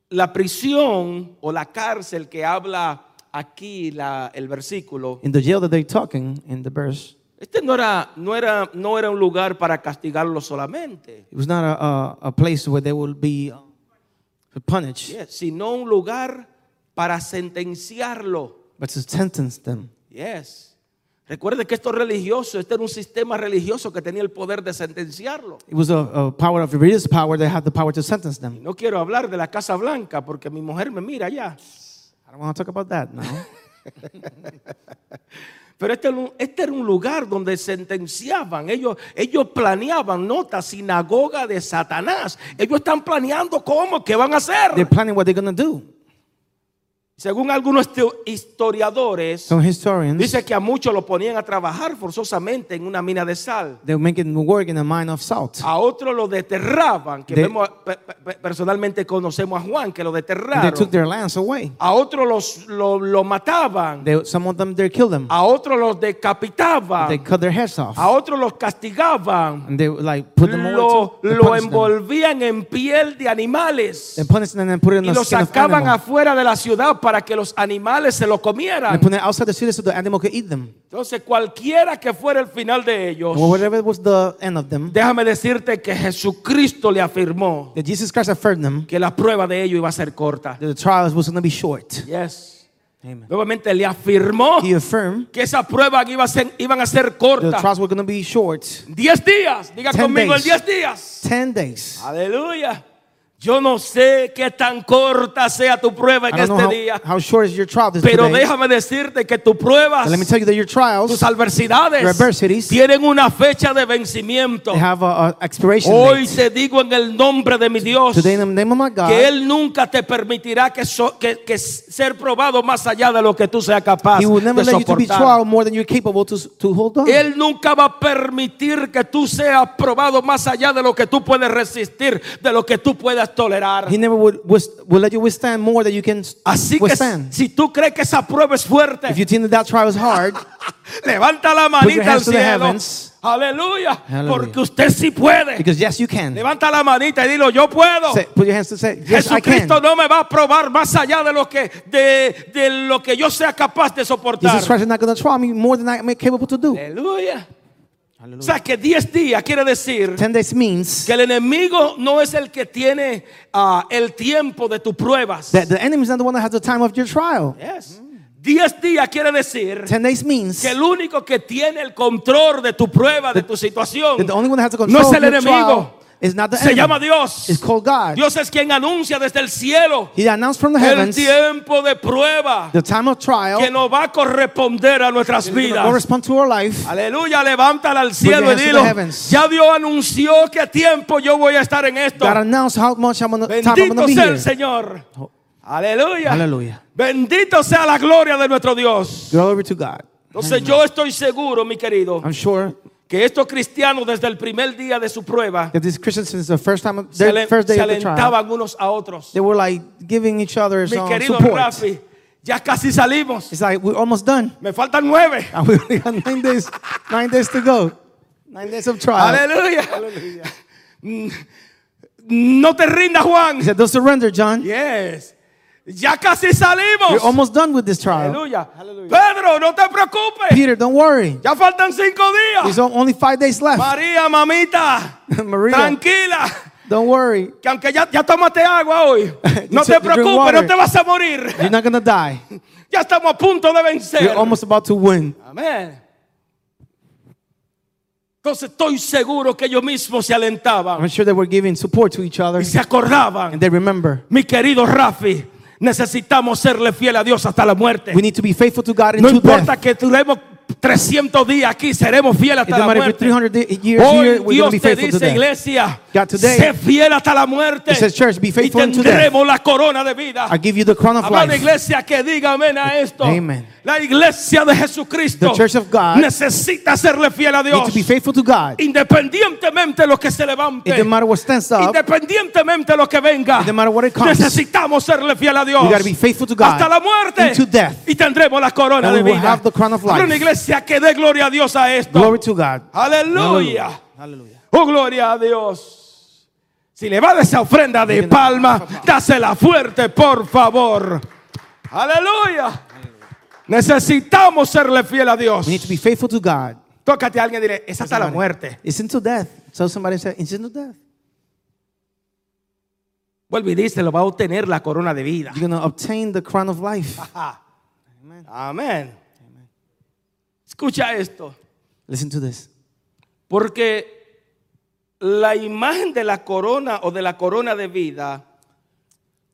la prisión o la cárcel que habla aquí la- el versículo, In the jail that they're talking in the verse, este no era, no era, no era un lugar para castigarlo solamente, it was not a, a, a place where they will be uh, punished, yes, sino un lugar para sentenciarlo. but to sentence them. Yes. Recuerde que esto es religioso, este era un sistema religioso que tenía el poder de sentenciarlo. It was a, a power of religious power that had the power to sentence them. No quiero hablar de la Casa Blanca porque mi mujer me mira ya. I don't want to talk about that now. Pero este, era un- este era un lugar donde sentenciaban, ellos, ellos planeaban, nota, sinagoga de Satanás. Ellos están planeando cómo, qué van a hacer. they're planning what they're going to do. Según algunos historiadores, Some historians, dice que a muchos lo ponían a trabajar forzosamente en una mina de sal. a mine of salt. A otros lo deterraban, que They- vemos, pe- pe- personalmente conocemos a Juan, que lo deterraron. took their lands away. A otros los, lo, lo mataban. They, some of them, them. A otros los decapitaban. They cut their heads off. A otros los castigaban. And they like put them Lo, lo punished them. envolvían en piel de animales. Them and put it in Y the lo skin of sacaban afuera de la ciudad para que los animales se lo And comieran. they put outside the city so the animal could eat them. Entonces, cualquiera que fuera el final de ellos, whatever was the end of them, déjame decirte que Jesucristo le afirmó that Jesus Christ affirmed them que la prueba de ellos iba a ser corta. that the trials was going to be short. Yes. Amen. Nuevamente le afirmó que esas pruebas iban a ser, iban a ser cortas. Diez días, diga Ten conmigo el days. diez días. 10 days. Aleluya. Yo no sé qué tan corta sea tu prueba en este how, día, how short is your trial this pero today. déjame decirte que tus pruebas, But let me tell you that your tus trials, adversidades, tienen una fecha de vencimiento. they have a, a expiration Hoy date. te digo en el nombre de mi Dios Today, in the name of my God, que Él nunca te permitirá que, so- que- que ser probado más allá de lo que tú seas capaz He will never de soportar. trial more than you're capable to, to hold on. Él nunca va a permitir que tú seas probado más allá de lo que tú puedes resistir, de lo que tú puedas tolerar. He never would, will let you withstand more than you can Así que withstand. si tú crees que esa prueba es fuerte, If you think that that trial is hard, levanta la manita al cielo. Aleluya. Porque usted sí puede. because yes, you can. Levanta la manita y dilo, yo puedo. Say, put your hands to say, yes, I can. Jesucristo no me va a probar más allá de lo que de, de lo que yo sea capaz de soportar. Jesus Christ is not going to try me more than I'm capable to do. Aleluya. O sea que 10 días quiere decir 10 days means que el enemigo no es el que tiene ah, el tiempo de tus pruebas. that the enemy is not the one that has the time of your trial. Yes. 10 días quiere decir 10 days means que el único que tiene el control de tu prueba, de tu situación, that the only one that has the no control es of el your enemigo. trial is not the Se llama enemy. Dios. It's called God. Dios es quien anuncia desde el cielo He announced from the el heavens tiempo de prueba the time of trial que nos va a corresponder a nuestras vidas. correspond to our life. Aleluya, levántala al cielo your y hands to dilo. the heavens. Ya Dios anunció qué tiempo yo voy a estar en esto. God announced how much I'm gonna, time I'm Bendito to be sea here. el Señor. Aleluya. Hallelujah. Bendito sea la gloria de nuestro Dios. Glory to God. Entonces yo estoy seguro, mi querido, I'm sure que estos cristianos desde el primer día de su prueba that these Christians, since the first time, se, their ale- first day se of the trial, alentaban unos a otros. they were like giving each other Mi querido support. Rafi, ya casi salimos. It's like we're almost done, Me faltan nueve. and we only got nine days, nine days to go, nine days of trial. Aleluya. Mm, No te rindas, Juan. He said, "Don't surrender, John. Yes. Ya casi salimos. You're almost done with this trial." Aleluya. Pedro, no te preocupes. Peter, don't worry. Ya faltan cinco There's días. only five days left. María, mamita, Maria, tranquila. don't worry. Que aunque ya, ya tomaste agua hoy, no te preocupes, no te vas a morir. You're not gonna die. Ya estamos a punto de vencer. You're almost about to win. Amén. Entonces estoy seguro que ellos mismos se alentaban I'm sure they were giving support to each other, y se acordaban. and they remember. Mi querido Rafi, necesitamos serle fiel a Dios hasta la muerte. We need to be faithful to God No importa death. que 300 días aquí, seremos fieles hasta la muerte. 300 di- years Hoy Dios te dice, iglesia, God, today- sé fiel hasta la muerte It says, church, be y tendremos la corona de vida. I give you the crown of Habrá una life. iglesia que diga amén a esto. Amen. La iglesia de Jesucristo necesita serle fiel a Dios. Independientemente de lo que se levante. Independientemente de lo que venga. Necesitamos serle fiel a Dios. Hasta la muerte. Y tendremos la corona de vida. the iglesia que dé gloria a Dios a esto. Glory to God. Aleluya. Oh, gloria a Dios. Si le va de esa ofrenda de palma, dásela fuerte, por favor. Aleluya. Necesitamos serle fiel a Dios. We need to be faithful to God. Tócate a alguien y dile, es hasta la muerte. It's into death. So somebody said, it's into death. Vuelve y dice, lo va a obtener la corona de vida. You're going to obtain the crown of life. Ajá. Amén. Escucha esto. Listen to this. Porque la imagen de la corona o de la corona de vida,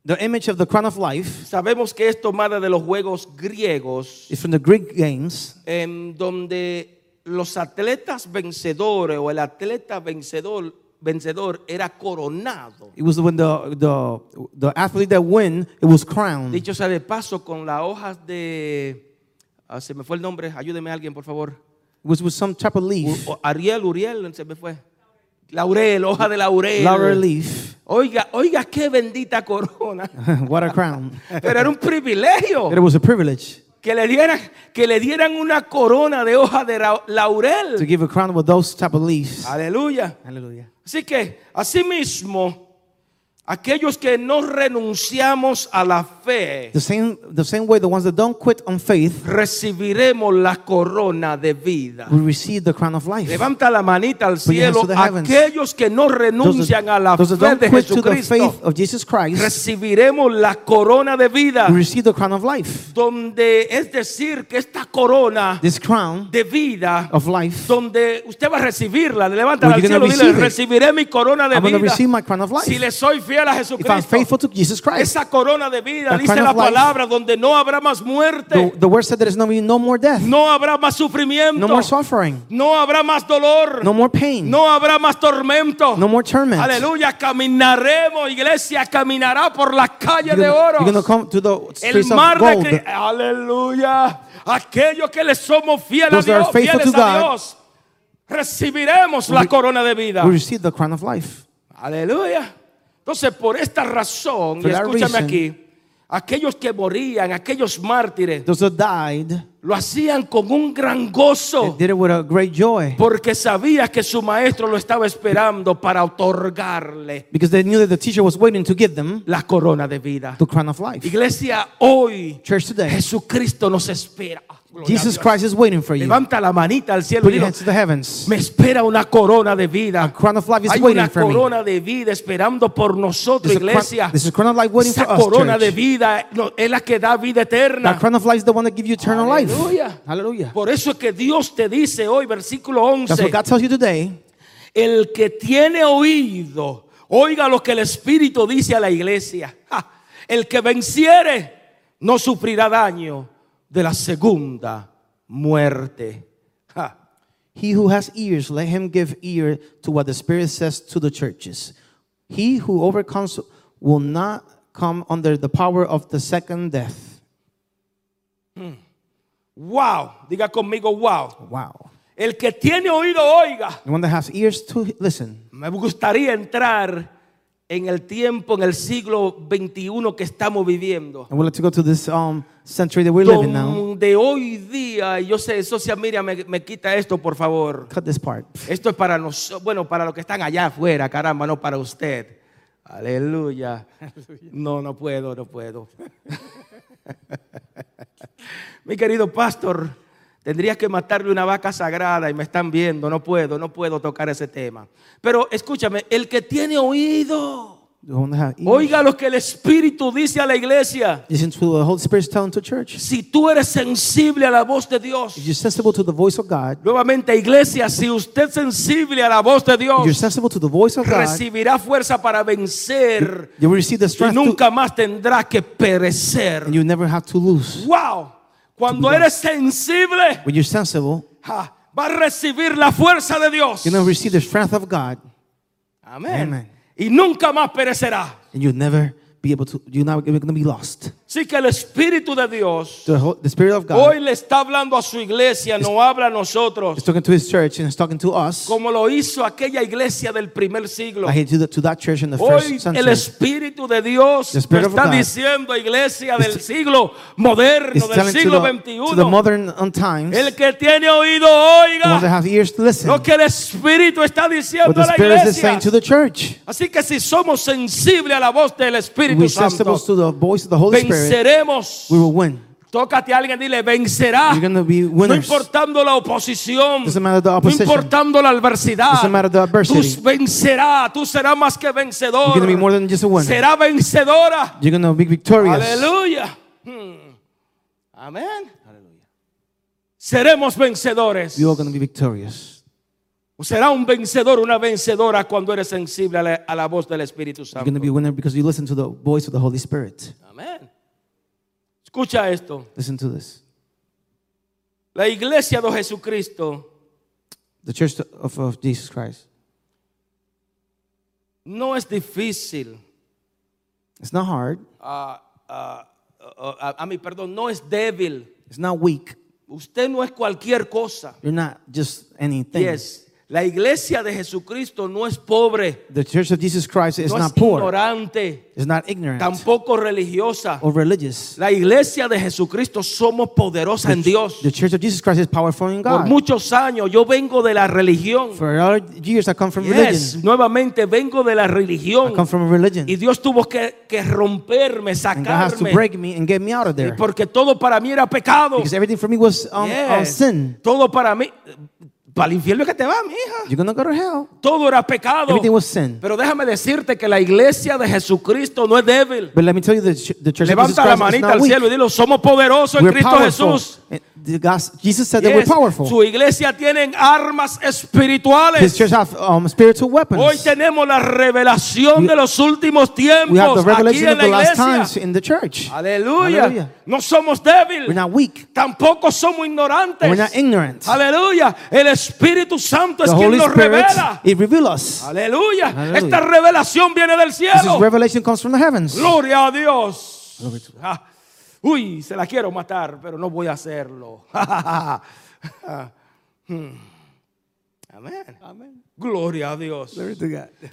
The image of the crown of life sabemos que es tomada de los juegos griegos, is from the Greek games en donde los atletas vencedores o el atleta vencedor, vencedor era coronado. It was when the, the, the athlete that win, it was crowned. Dicho sea de paso, con las hojas de... ah, se me fue el nombre, ayúdeme alguien, por favor. It was with some type of leaf. Ariel, Uriel, se me fue. Laurel, hoja de laurel. Laurel leaf. Oiga, oiga, qué bendita corona. what a crown. Pero era un privilegio It was a privilege que le dieran, que le dieran una corona de hoja de ra- to laurel. give a crown with those type of leaves. Aleluya. Hallelujah. Así que, asimismo, aquellos que no renunciamos a la fe fe, The same, the same way the ones that don't quit on faith recibiremos la corona de vida. will receive the crown of life. Levanta la manita al cielo. heavens. Aquellos que no renuncian a la fe de Jesucristo, Christ recibiremos la corona de vida. will receive the crown of life. Donde es decir que esta corona This crown de vida, of life, donde usted va a recibirla, levanta al cielo, gonna dile, recibiré mi corona de vida. receive my crown of life. Si le soy fiel a If I'm Jesucristo, faithful to Jesus Christ, esa corona de vida, Dice la of life. palabra, donde no habrá más the, muerte, the word said there is no, no more death, no habrá más sufrimiento, no more suffering, no habrá más dolor, no more pain, no habrá más tormento. no more torment. Aleluya, caminaremos, iglesia, caminará por la calle You're de gonna, oro. you're gonna come to the El streets of mar de gold. Cri- Aleluya. Aquellos que le somos fieles a Those are Dios, fieles a Dios, recibiremos la we- corona de vida. We receive the crown of life. Aleluya. Entonces, por esta razón, For y escúchame reason, aquí, aquellos que morían, aquellos mártires, Those that died, lo hacían con un gran they gozo, did it with a great joy porque sabía que su maestro lo estaba esperando para otorgarle because they knew that the teacher was waiting to give them la corona de vida. the crown of life. Iglesia, hoy Church today, Jesucristo nos espera. Jesus. Christ is waiting for you. Levanta la manita al cielo Put your hands to the heavens. me espera una corona de vida. A crown of life is Hay waiting una for me. corona de vida esperando por nosotros, This iglesia. this is a crown of life waiting Esa for us, corona de vida no, es la que da vida eterna. That crown of life is the one that gives you eternal life. Aleluya. Hallelujah. Por eso es que Dios te dice hoy, versículo That's 11, what God tells you today. el que tiene oído, oiga lo que el Espíritu dice a la iglesia. Ja, El que venciere no sufrirá daño de la segunda muerte. Ja. He who has ears, let him give ear to what the Spirit says to the churches. He who overcomes will not come under the power of the second death. Hmm. Wow, diga conmigo, wow. Wow. El que tiene oído, oiga. The one that has ears to listen. Me gustaría entrar en el tiempo, en el siglo 21 que estamos viviendo. I would like to go to this um, century that we're living now. Donde hoy día, y yo sé, Socia Miriam, me, me quita esto, por favor. Cut this part. Esto es para nosotros, bueno, para los que están allá afuera, caramba, no para usted. Aleluya. No, no puedo, no puedo. Mi querido pastor, tendría que matarle una vaca sagrada y me están viendo, no puedo, no puedo tocar ese tema. Pero escúchame, el que tiene oído, oiga lo que el Espíritu dice a la iglesia. Listen to the Holy Spirit telling to church. Si tú eres sensible a la voz de Dios, If you're sensible to the voice of God, nuevamente iglesia, si usted es sensible a la voz de if you're Dios, sensible to the voice of God, recibirá fuerza para vencer you will receive the y strength nunca más tendrá que perecer. and you never have to lose. Wow, cuando eres sensible, When you're sensible, ja, va a recibir la fuerza de Dios. you're going to receive the strength of God, Amén. Amen. Y nunca más perecerá. and you'll never be able to, you're not going to be lost. Así que el Espíritu de Dios The, Spirit of God hoy le está hablando a su iglesia, no habla a nosotros, is talking to His church and is talking to us, como lo hizo aquella iglesia del primer siglo. like He did it to that church in the Hoy first el century. Espíritu de Dios está God diciendo, iglesia del siglo moderno, del siglo XXI, times, el que tiene oído, oiga have ears to listen, lo que el Espíritu está diciendo a la is iglesia. to the church. Así que si somos sensibles a la voz del Espíritu Santo, to the voice of the Holy Spirit, venceremos. we will win. Tócate a alguien, dile, vencerá. You're going to be No importando la oposición, no importando la adversidad, tú vencerás, tú serás más que vencedor. going to be more than just a winner. Será vencedora. You're going to be victorious. Aleluya. Hmm. Amén. Seremos vencedores. You are going to be victorious. Será un vencedor, una vencedora cuando eres sensible a la, a la voz del Espíritu Santo. be a winner because you listen to the voice of the Holy Spirit. Amén. Escucha esto. Listen to this. La iglesia de Jesucristo The church of, of Jesus Christ. no es difícil. It's not hard. ah, ah, ah, a mí, perdón, no es débil. It's not weak. Usted no es cualquier cosa. You're not just anything. Yes. La iglesia de Jesucristo no es pobre, The church of Jesus Christ is no es not poor, ignorante, is not ignorant tampoco religiosa. or religious. La iglesia de Jesucristo somos poderosas en Dios. The church of Jesus Christ is powerful in Por God. muchos años yo vengo de la religión. For years, I come from Yes, religion. nuevamente vengo de la I religión. come from a religion. Y Dios tuvo que, que romperme, And God has to sacarme. break me and get me out of there. Porque todo para mí era pecado. Because everything for me was um, um, Yes. sin. Todo para mí. Para el infierno es que te va, mi hija. You're to go to hell. Todo era pecado. Everything was sin. Pero déjame decirte que la iglesia de Jesucristo no es débil. But let me tell you, the, the church of Jesus Levanta la Christ is manita al weak. cielo y dilo, somos poderosos en We're Cristo powerful. Jesús. The gos- Jesus said that we're Yes, powerful. Su iglesia armas His espirituales. church have um, spiritual weapons. Hoy tenemos la revelación We- de los últimos we have tiempos the aquí revelation en of la the last times iglesia. in the church. Aleluya. No somos We're débiles. not weak. Tampoco somos ignorantes. We're not ignorant. Aleluya. El Espíritu Santo es quien nos Spirit, revela. it reveals us. Aleluya. Aleluya. Esta revelación viene del This cielo. revelation comes from the heavens. Gloria a Dios. Ah, Uy, se la quiero matar, pero no voy a hacerlo. Hmm. Amén. Gloria a Dios.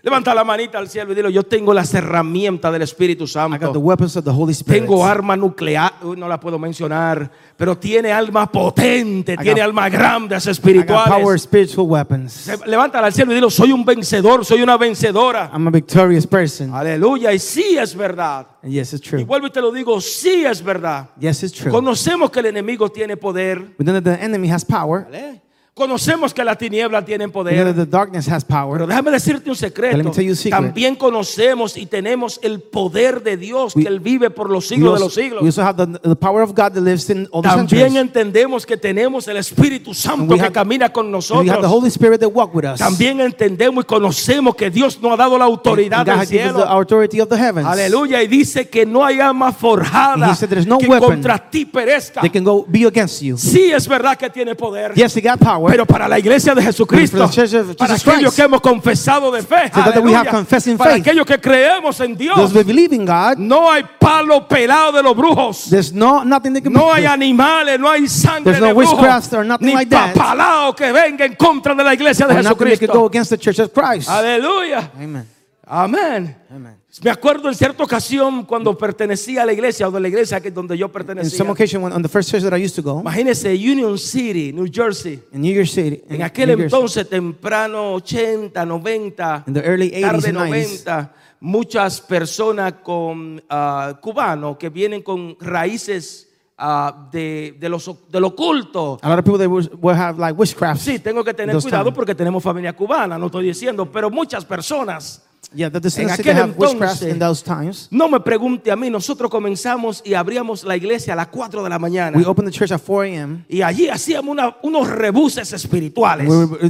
Levanta la manita al cielo y dilo, yo tengo las herramientas del Espíritu I got the Santo. weapons of the Holy Spirit. Tengo arma nuclear, no la puedo mencionar, pero tiene alma potente, tiene got- almas grandes I got power espirituales. spiritual weapons. Levántala al cielo y dilo, soy un vencedor, soy una vencedora. I'm a victorious person. Aleluya, y sí es verdad. And yes, it's Y true. vuelvo y te lo digo, sí es verdad. Yes, it's true. Conocemos que el enemigo tiene poder. We know that the enemy has power. ¿vale? Conocemos que la tiniebla tiene We know poder. the darkness has power. Pero déjame decirte un Let secreto. me tell you a secret. También conocemos y tenemos el poder de Dios We- que Él vive por los We siglos de also, los we siglos. also have the, the power of God that lives in all the También centuries. entendemos que tenemos el Espíritu Santo we que have- camina con And we have the nosotros. Holy Spirit that walk with us. También entendemos y conocemos que Dios nos ha dado la autoridad del us the cielo. authority of the heavens. Aleluya. Y dice que no hay arma forjada he said no que contra ti perezca. They can go be against you. Sí es verdad que tiene poder. Yes, he got power. Pero para la iglesia de Jesucristo, para aquellos que hemos confesado de fe, para aquellos que creemos en Dios, Those who believe in God, no hay palo pelado de los brujos, there's no nothing they can no hay animales, no hay sangre de brujos, ni papalao que venga en contra de la iglesia de Jesucristo. Aleluya. Amen. Amén. Me acuerdo en cierta ocasión cuando pertenecía a la iglesia o de la iglesia que donde yo In pertenecía. some occasion, when, on the first church that I used to go, Imagínense Union City, New Jersey. in New York City, in, En aquel New Jersey, entonces, temprano 80, 90, in the early 80s tarde and 90s, 90, muchas personas con ah, cubanos que vienen con raíces ah, de, de, los, de lo oculto. a lot of people they will, will have like witchcraft. Sí, tengo que tener cuidado times. porque tenemos familia cubana, no estoy diciendo, pero muchas personas. Yeah, that the En aquel entonces- in those times. No me pregunte a mí, nosotros comenzamos y abríamos la iglesia a las 4 de la mañana. We opened the church at 4 a.m. Y allí hacíamos una- unos rebuses espirituales. We were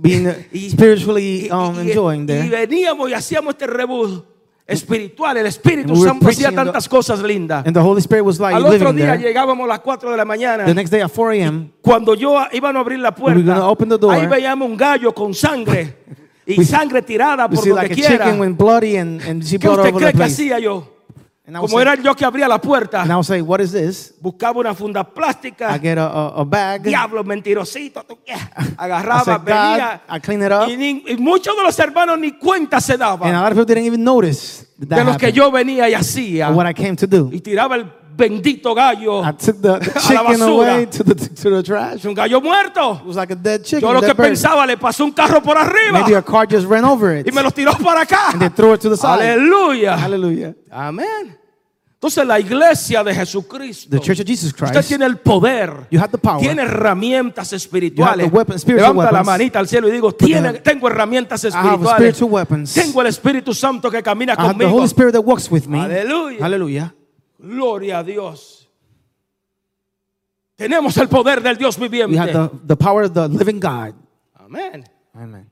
being Y- spiritually y- um, y- enjoying y there. veníamos y hacíamos este rebus espiritual. El Espíritu we Santo hacía preaching the- tantas cosas lindas. And the Holy Spirit was like Al otro día there. llegábamos a las 4 de la mañana. The next day at 4 a.m., Cuando yo iba a abrir la puerta, gonna open the door, ahí veíamos un gallo con sangre y we- sangre tirada por donde like quiera. chicken when bloody and, and ¿Qué usted cree que hacía yo? Como era yo que abría la puerta, And I like, what is this? buscaba una funda plástica. I get a, a, a bag. Diablo mentirosito. Agarraba, venía. I clean it up. Y, y muchos de los hermanos ni cuenta se And a daban lot of people didn't even notice that, de lo que happened, yo venía y hacía. what I came to do. Y tiraba el bendito gallo. I took the, A la chicken basura. away to the, to the trash. Es un gallo muerto. It was like a dead chicken. Yo lo dead que bird. pensaba, le pasó un carro por arriba Maybe a car just ran over it. y me lo tiró para acá. And they threw it to the side. Aleluya. Hallelujah. Amén. Entonces la iglesia de Jesucristo. The church of Jesus Usted Christ. tiene el poder. You have the power. Tiene herramientas espirituales. You have the weapons, spiritual Levanta la weapons. manita al cielo y digo, tiene, tengo herramientas I have espirituales. spiritual weapons. Tengo el Espíritu Santo que camina I have the conmigo. Spirit that walks with me. Aleluya. Hallelujah. Gloria a Dios. Tenemos el poder del Dios We viviente. have the, the power of the living God. Amén. Amen.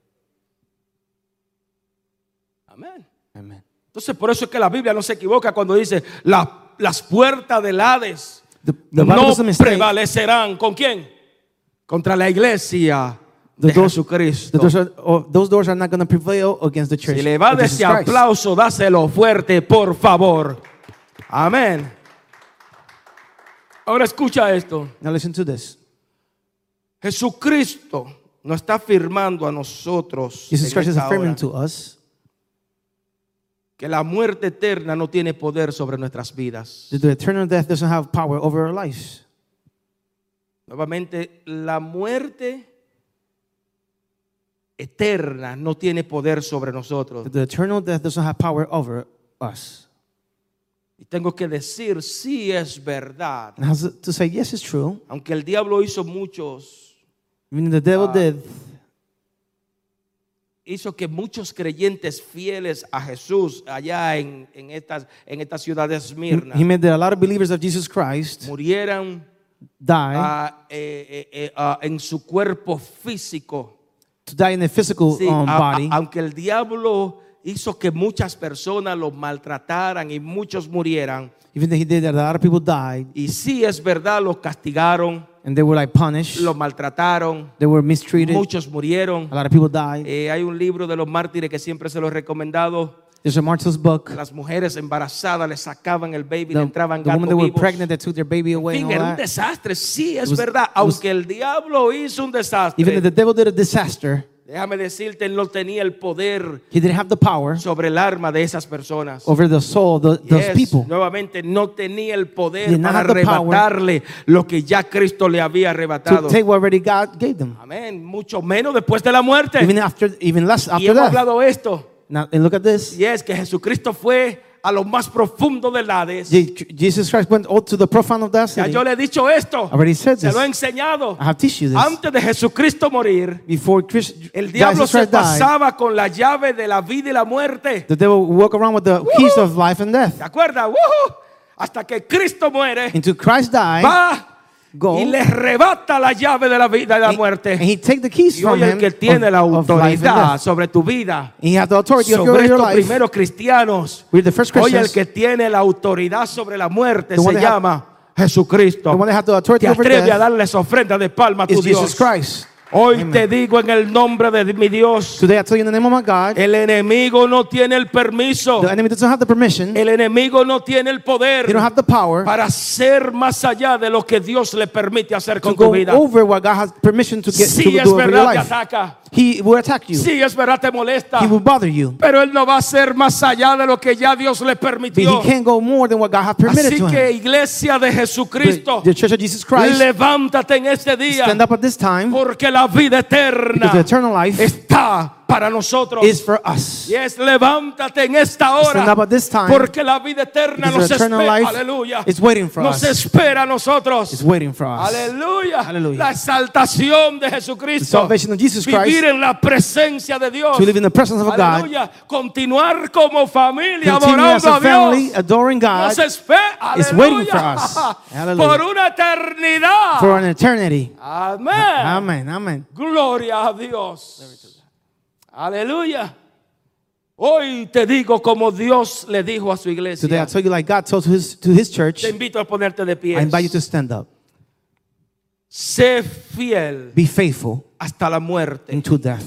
Amén. Amen. Entonces por eso es que la Biblia no se equivoca cuando dice "La- las puertas del Hades The, no prevalecerán. ¿Con quién? Contra la iglesia The de doors, Jesucristo. the doors are, oh, those doors are not going to prevail against the church. Si le va de ese aplauso, dáselo fuerte, por favor. Amén. Ahora escucha esto. Now listen to this. Jesucristo nos está afirmando a nosotros Jesus Christ is affirming to us que la muerte eterna no tiene poder sobre nuestras vidas. that the eternal death doesn't have power over our lives. Nuevamente, la muerte eterna no tiene poder sobre nosotros. That the eternal death doesn't have power over us. Y tengo que decir, sí es verdad. And has to say, yes, it's true. Aunque el diablo hizo muchos, Even the devil Ah. did, hizo que muchos creyentes fieles a Jesús allá en, en, estas, en esta ciudad de Esmirna he made that a lot of believers of Jesus Christ murieran die, ah, eh, eh, ah, en su cuerpo físico. to die in a physical Sí, um, a- a- body. aunque el diablo hizo que muchas personas los maltrataran y muchos murieran, Even though he did that, a lot of people died y sí es verdad, los castigaron, and they were like punished. los maltrataron, They were mistreated. muchos murieron. A lot of people died. Eh, hay un libro de los mártires que siempre se lo he recomendado. There's a Martyr's book. Las mujeres embarazadas le sacaban el baby, le The, entraban the women that were pregnant that took their baby away En fin, era un desastre, sí, es was- verdad. was- Aunque el diablo hizo un desastre, Even if the devil did a disaster, déjame decirte, él no tenía el poder he didn't have the power sobre el arma de esas personas. over the soul of those Yes, people. Nuevamente, no tenía el poder Did not para have the power arrebatarle lo que ya Cristo le había To arrebatado. take what already God gave them. Amén. Mucho menos después de la muerte. Even after, even less Y after hemos that. hablado esto. Now, and look at this. Y es que Jesucristo fue a lo más profundo del Hades. Je- Jesus Christ went all to the profound of that Ya yo le he dicho esto. already said Se this. lo he enseñado. I have teach you this. Antes de Jesucristo morir, Before Christ, el diablo Jesus se Christ died, pasaba con la llave de la vida y la muerte. the devil would walk around with the keys of life and death. ¿Se acuerda? ¡Woohoo! Hasta que Cristo muere, Until Christ died, va go, y le arrebata la llave de la vida y la muerte. and he take the keys Y hoy el que tiene of, la autoridad sobre tu vida, And he the authority sobre estos life. primeros cristianos, We're the first hoy el que tiene la autoridad sobre la muerte The se llama Jesucristo. Te atreve a darles ofrenda de palma a tu Dios. Jesus Christ. Hoy Amen. te digo en el nombre de mi Dios, Today I tell you in the name of my God, el enemigo no tiene el permiso, the enemy doesn't have the permission. el enemigo no tiene el They poder don't have the power para hacer más allá de lo que Dios le permite hacer to con tu go vida. over what God has permission to get Sí to es do over your verdad, te life. ataca. He will attack you. Sí es verdad, te molesta. He will bother you. Pero él no va a hacer más allá de lo que ya Dios le But permitió. he can't go more than what God has permitted Así to que him. iglesia de Jesucristo, The, Church of Jesus Christ, levántate en este día stand up at this time porque la vida eterna because the eternal life está para nosotros. is for us. Y es levántate en esta hora Stand up at this time porque la vida eterna nos the espera. Aleluya. is waiting for Nos us. espera a nosotros. It's waiting for us. Aleluya. Aleluya. La exaltación de The Jesucristo. salvation of Jesus Vivir Christ en la presencia de Dios. to live in the presence of God. Aleluya. Continuar como familia Continue adorando a family, Dios. adoring God Nos espera. Aleluya. waiting for us. Hallelujah. Por una eternidad. for an eternity. Amén. Amen. Gloria a Dios. Aleluya. Hoy te digo como Dios le dijo a su Today I iglesia. tell you like God told to his, to his church, Te invito a ponerte de pie. I invite you to stand up. Sé fiel Be faithful hasta la muerte. into death.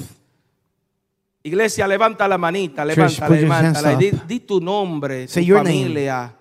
Iglesia, levanta la manita. Y hands di, di tu nombre, Say tu your name. familia,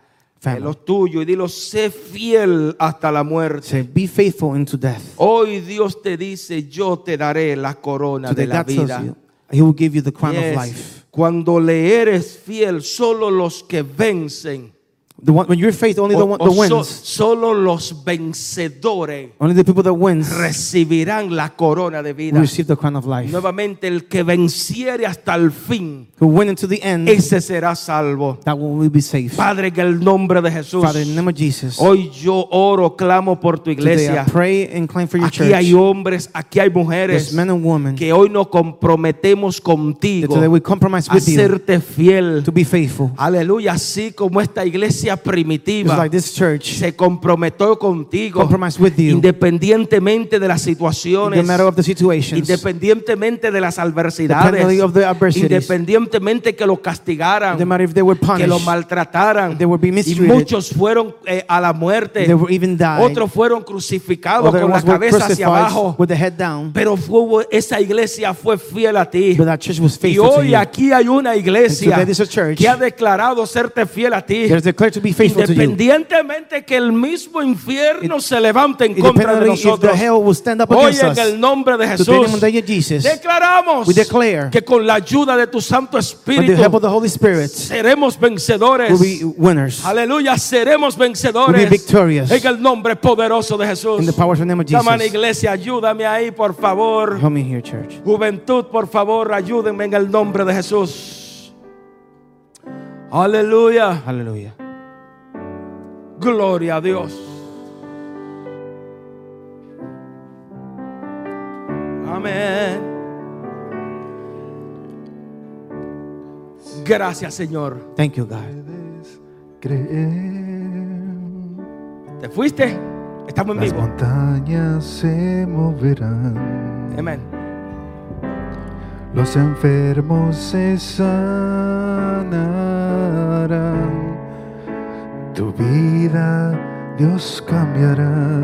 eh, los tuyos. Y dilo, sé fiel hasta la muerte. Say, be faithful into death. Hoy Dios te dice, yo te daré la corona de Today la God vida. He will give you the crown Yes. of life. Cuando le eres fiel, solo los que vencen, The one, when you're faithful, only the, one, so- wins, solo los vencedores only the people that wins recibirán la corona de vida. receive the crown of life. Nuevamente, el que venciere hasta el fin, Who win into the end, ese será salvo. that one will be safe. Padre, en el nombre de Jesús, Father, in the name of Jesus, hoy yo oro, clamo por tu today iglesia. I pray and claim for your Aquí hay hombres, aquí hay mujeres men and women que hoy nos comprometemos that contigo today we compromise a with you serte fiel. to be faithful. Aleluya, así como esta iglesia primitiva Just like this church, se comprometió contigo, compromise with you, independientemente de las situaciones, of the independientemente de las adversidades, independientemente que lo castigaran, were que lo punished, maltrataran, y muchos fueron eh, a la muerte, otros fueron crucificados Other con la cabeza hacia abajo, with the head down. pero fue- esa iglesia fue fiel a ti. But that church was Y hoy aquí hay una iglesia que ha declarado serte fiel a ti. To be faithful to you. Independientemente que el mismo infierno se levante en contra de nosotros. hell will stand up Hoy en el nombre de Jesús declaramos we declare que con la ayuda de tu Santo with the Espíritu help of the Holy Spirit, seremos vencedores. we'll be winners. Aleluya, seremos vencedores. En el nombre poderoso de Jesús. Jesus. iglesia, ayúdame ahí, por favor. Help me here, church. Juventud, por favor, ayúdenme en el nombre de Jesús. Aleluya. Hallelujah. Gloria a Dios. Amén. Gracias, Señor. Thank you, God. ¿Te fuiste? Estamos en Las vivo. montañas se moverán, Amén. los enfermos se sanarán, tu vida Dios cambiará.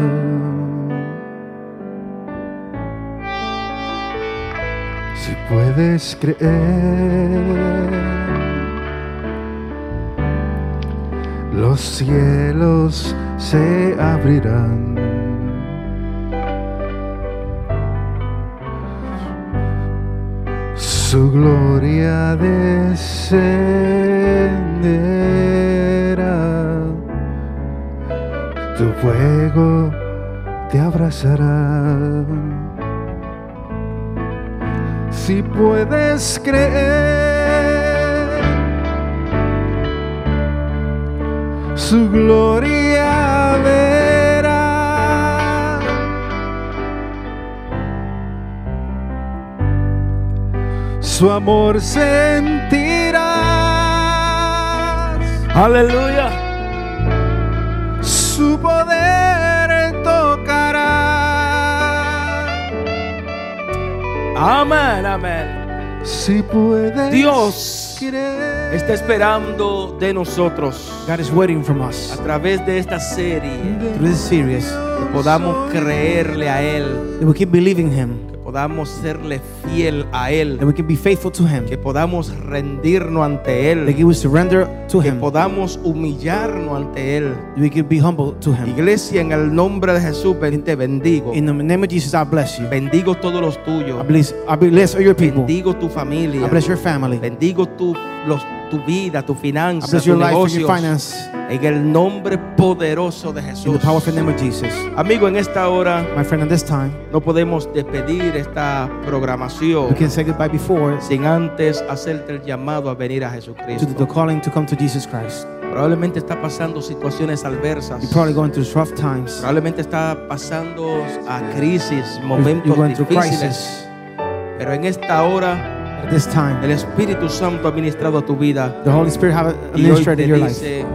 Si puedes creer, los cielos se abrirán. Su gloria descenderá, tu fuego te abrazará. Si puedes creer, su gloria verá. Su amor sentirás, Aleluya. Amén, amén. Si puedes Dios creer. está esperando de nosotros. God is waiting from us. A través de esta serie through this series. que podamos creerle a Él, that we can believe in Him, podamos serle fiel a Él, that we can be faithful to Him, que podamos rendirnos ante that Él, we will surrender to que Him, podamos humillarnos ante Él. that we can be humble to Him. Iglesia, en el nombre de Jesús, te bendigo. In the name of Jesus, I bless you. Bendigo todos los tuyos. I bless, I bless all your people. Bendigo tu familia. I bless your family. Bendigo tu, los, tu vida, tu finanza, tu your life and negocio. your finance. En el nombre poderoso de In Jesús. the powerful name of Jesus. Amigo, en esta hora My friend, at this time, no podemos despedir esta programación we can say goodbye before sin antes hacerte el llamado a venir a to Jesucristo. the calling to come to Jesus Christ. Probablemente está pasando situaciones adversas. You're probably going through rough times. Probablemente está pasando a crisis, momentos you're going through difíciles. Pero en esta hora At this time, el Espíritu Santo ha ministrado a tu vida the Holy Spirit have administrated te your life. dice,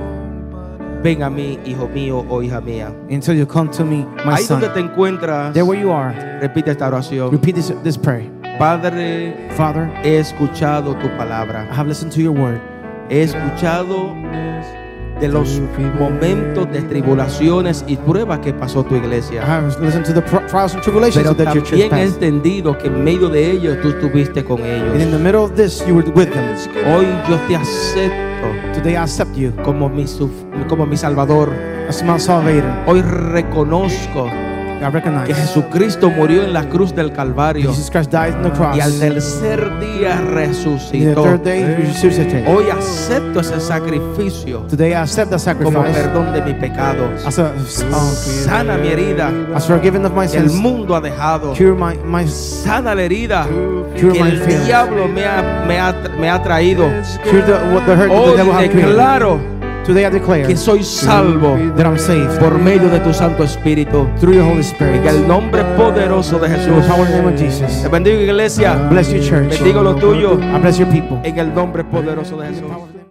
ven a mí, hijo mío o hija mía. Until you come to me, my Ahí donde son. te encuentras, There where you are, repite esta oración. repeat this, this prayer. Padre, Father, he escuchado tu palabra. I have listened to your word. He escuchado de los momentos de tribulaciones y pruebas que pasó tu iglesia. tribulations Pero también he entendido que en medio de ellos tú estuviste con ellos. the middle of this, you were with them. Hoy yo te acepto Today, I accept you como mi, como mi Salvador. Hoy reconozco I recognize que Jesucristo murió en la cruz del Calvario Jesus Christ died on the cross. y al tercer día the resucitó. third day, he resuscitated. Hoy acepto ese sacrificio Today, I accept that como perdón de as a um, Sana mi herida as forgiven of my el mundo ha dejado. Cure my my Sana la herida cure que my el feelings. diablo me ha, me ha, me ha traído. Cure the what the hurt that the Hoy devil declaro Today, I declare que soy salvo that I'm saved por medio de tu Santo Espíritu. through your Holy Spirit. En el nombre poderoso de In Jesús. the power name of Jesus. Te bendigo iglesia. Bless your church. Bendigo lo tuyo. I bless your people. En el nombre poderoso de Jesús.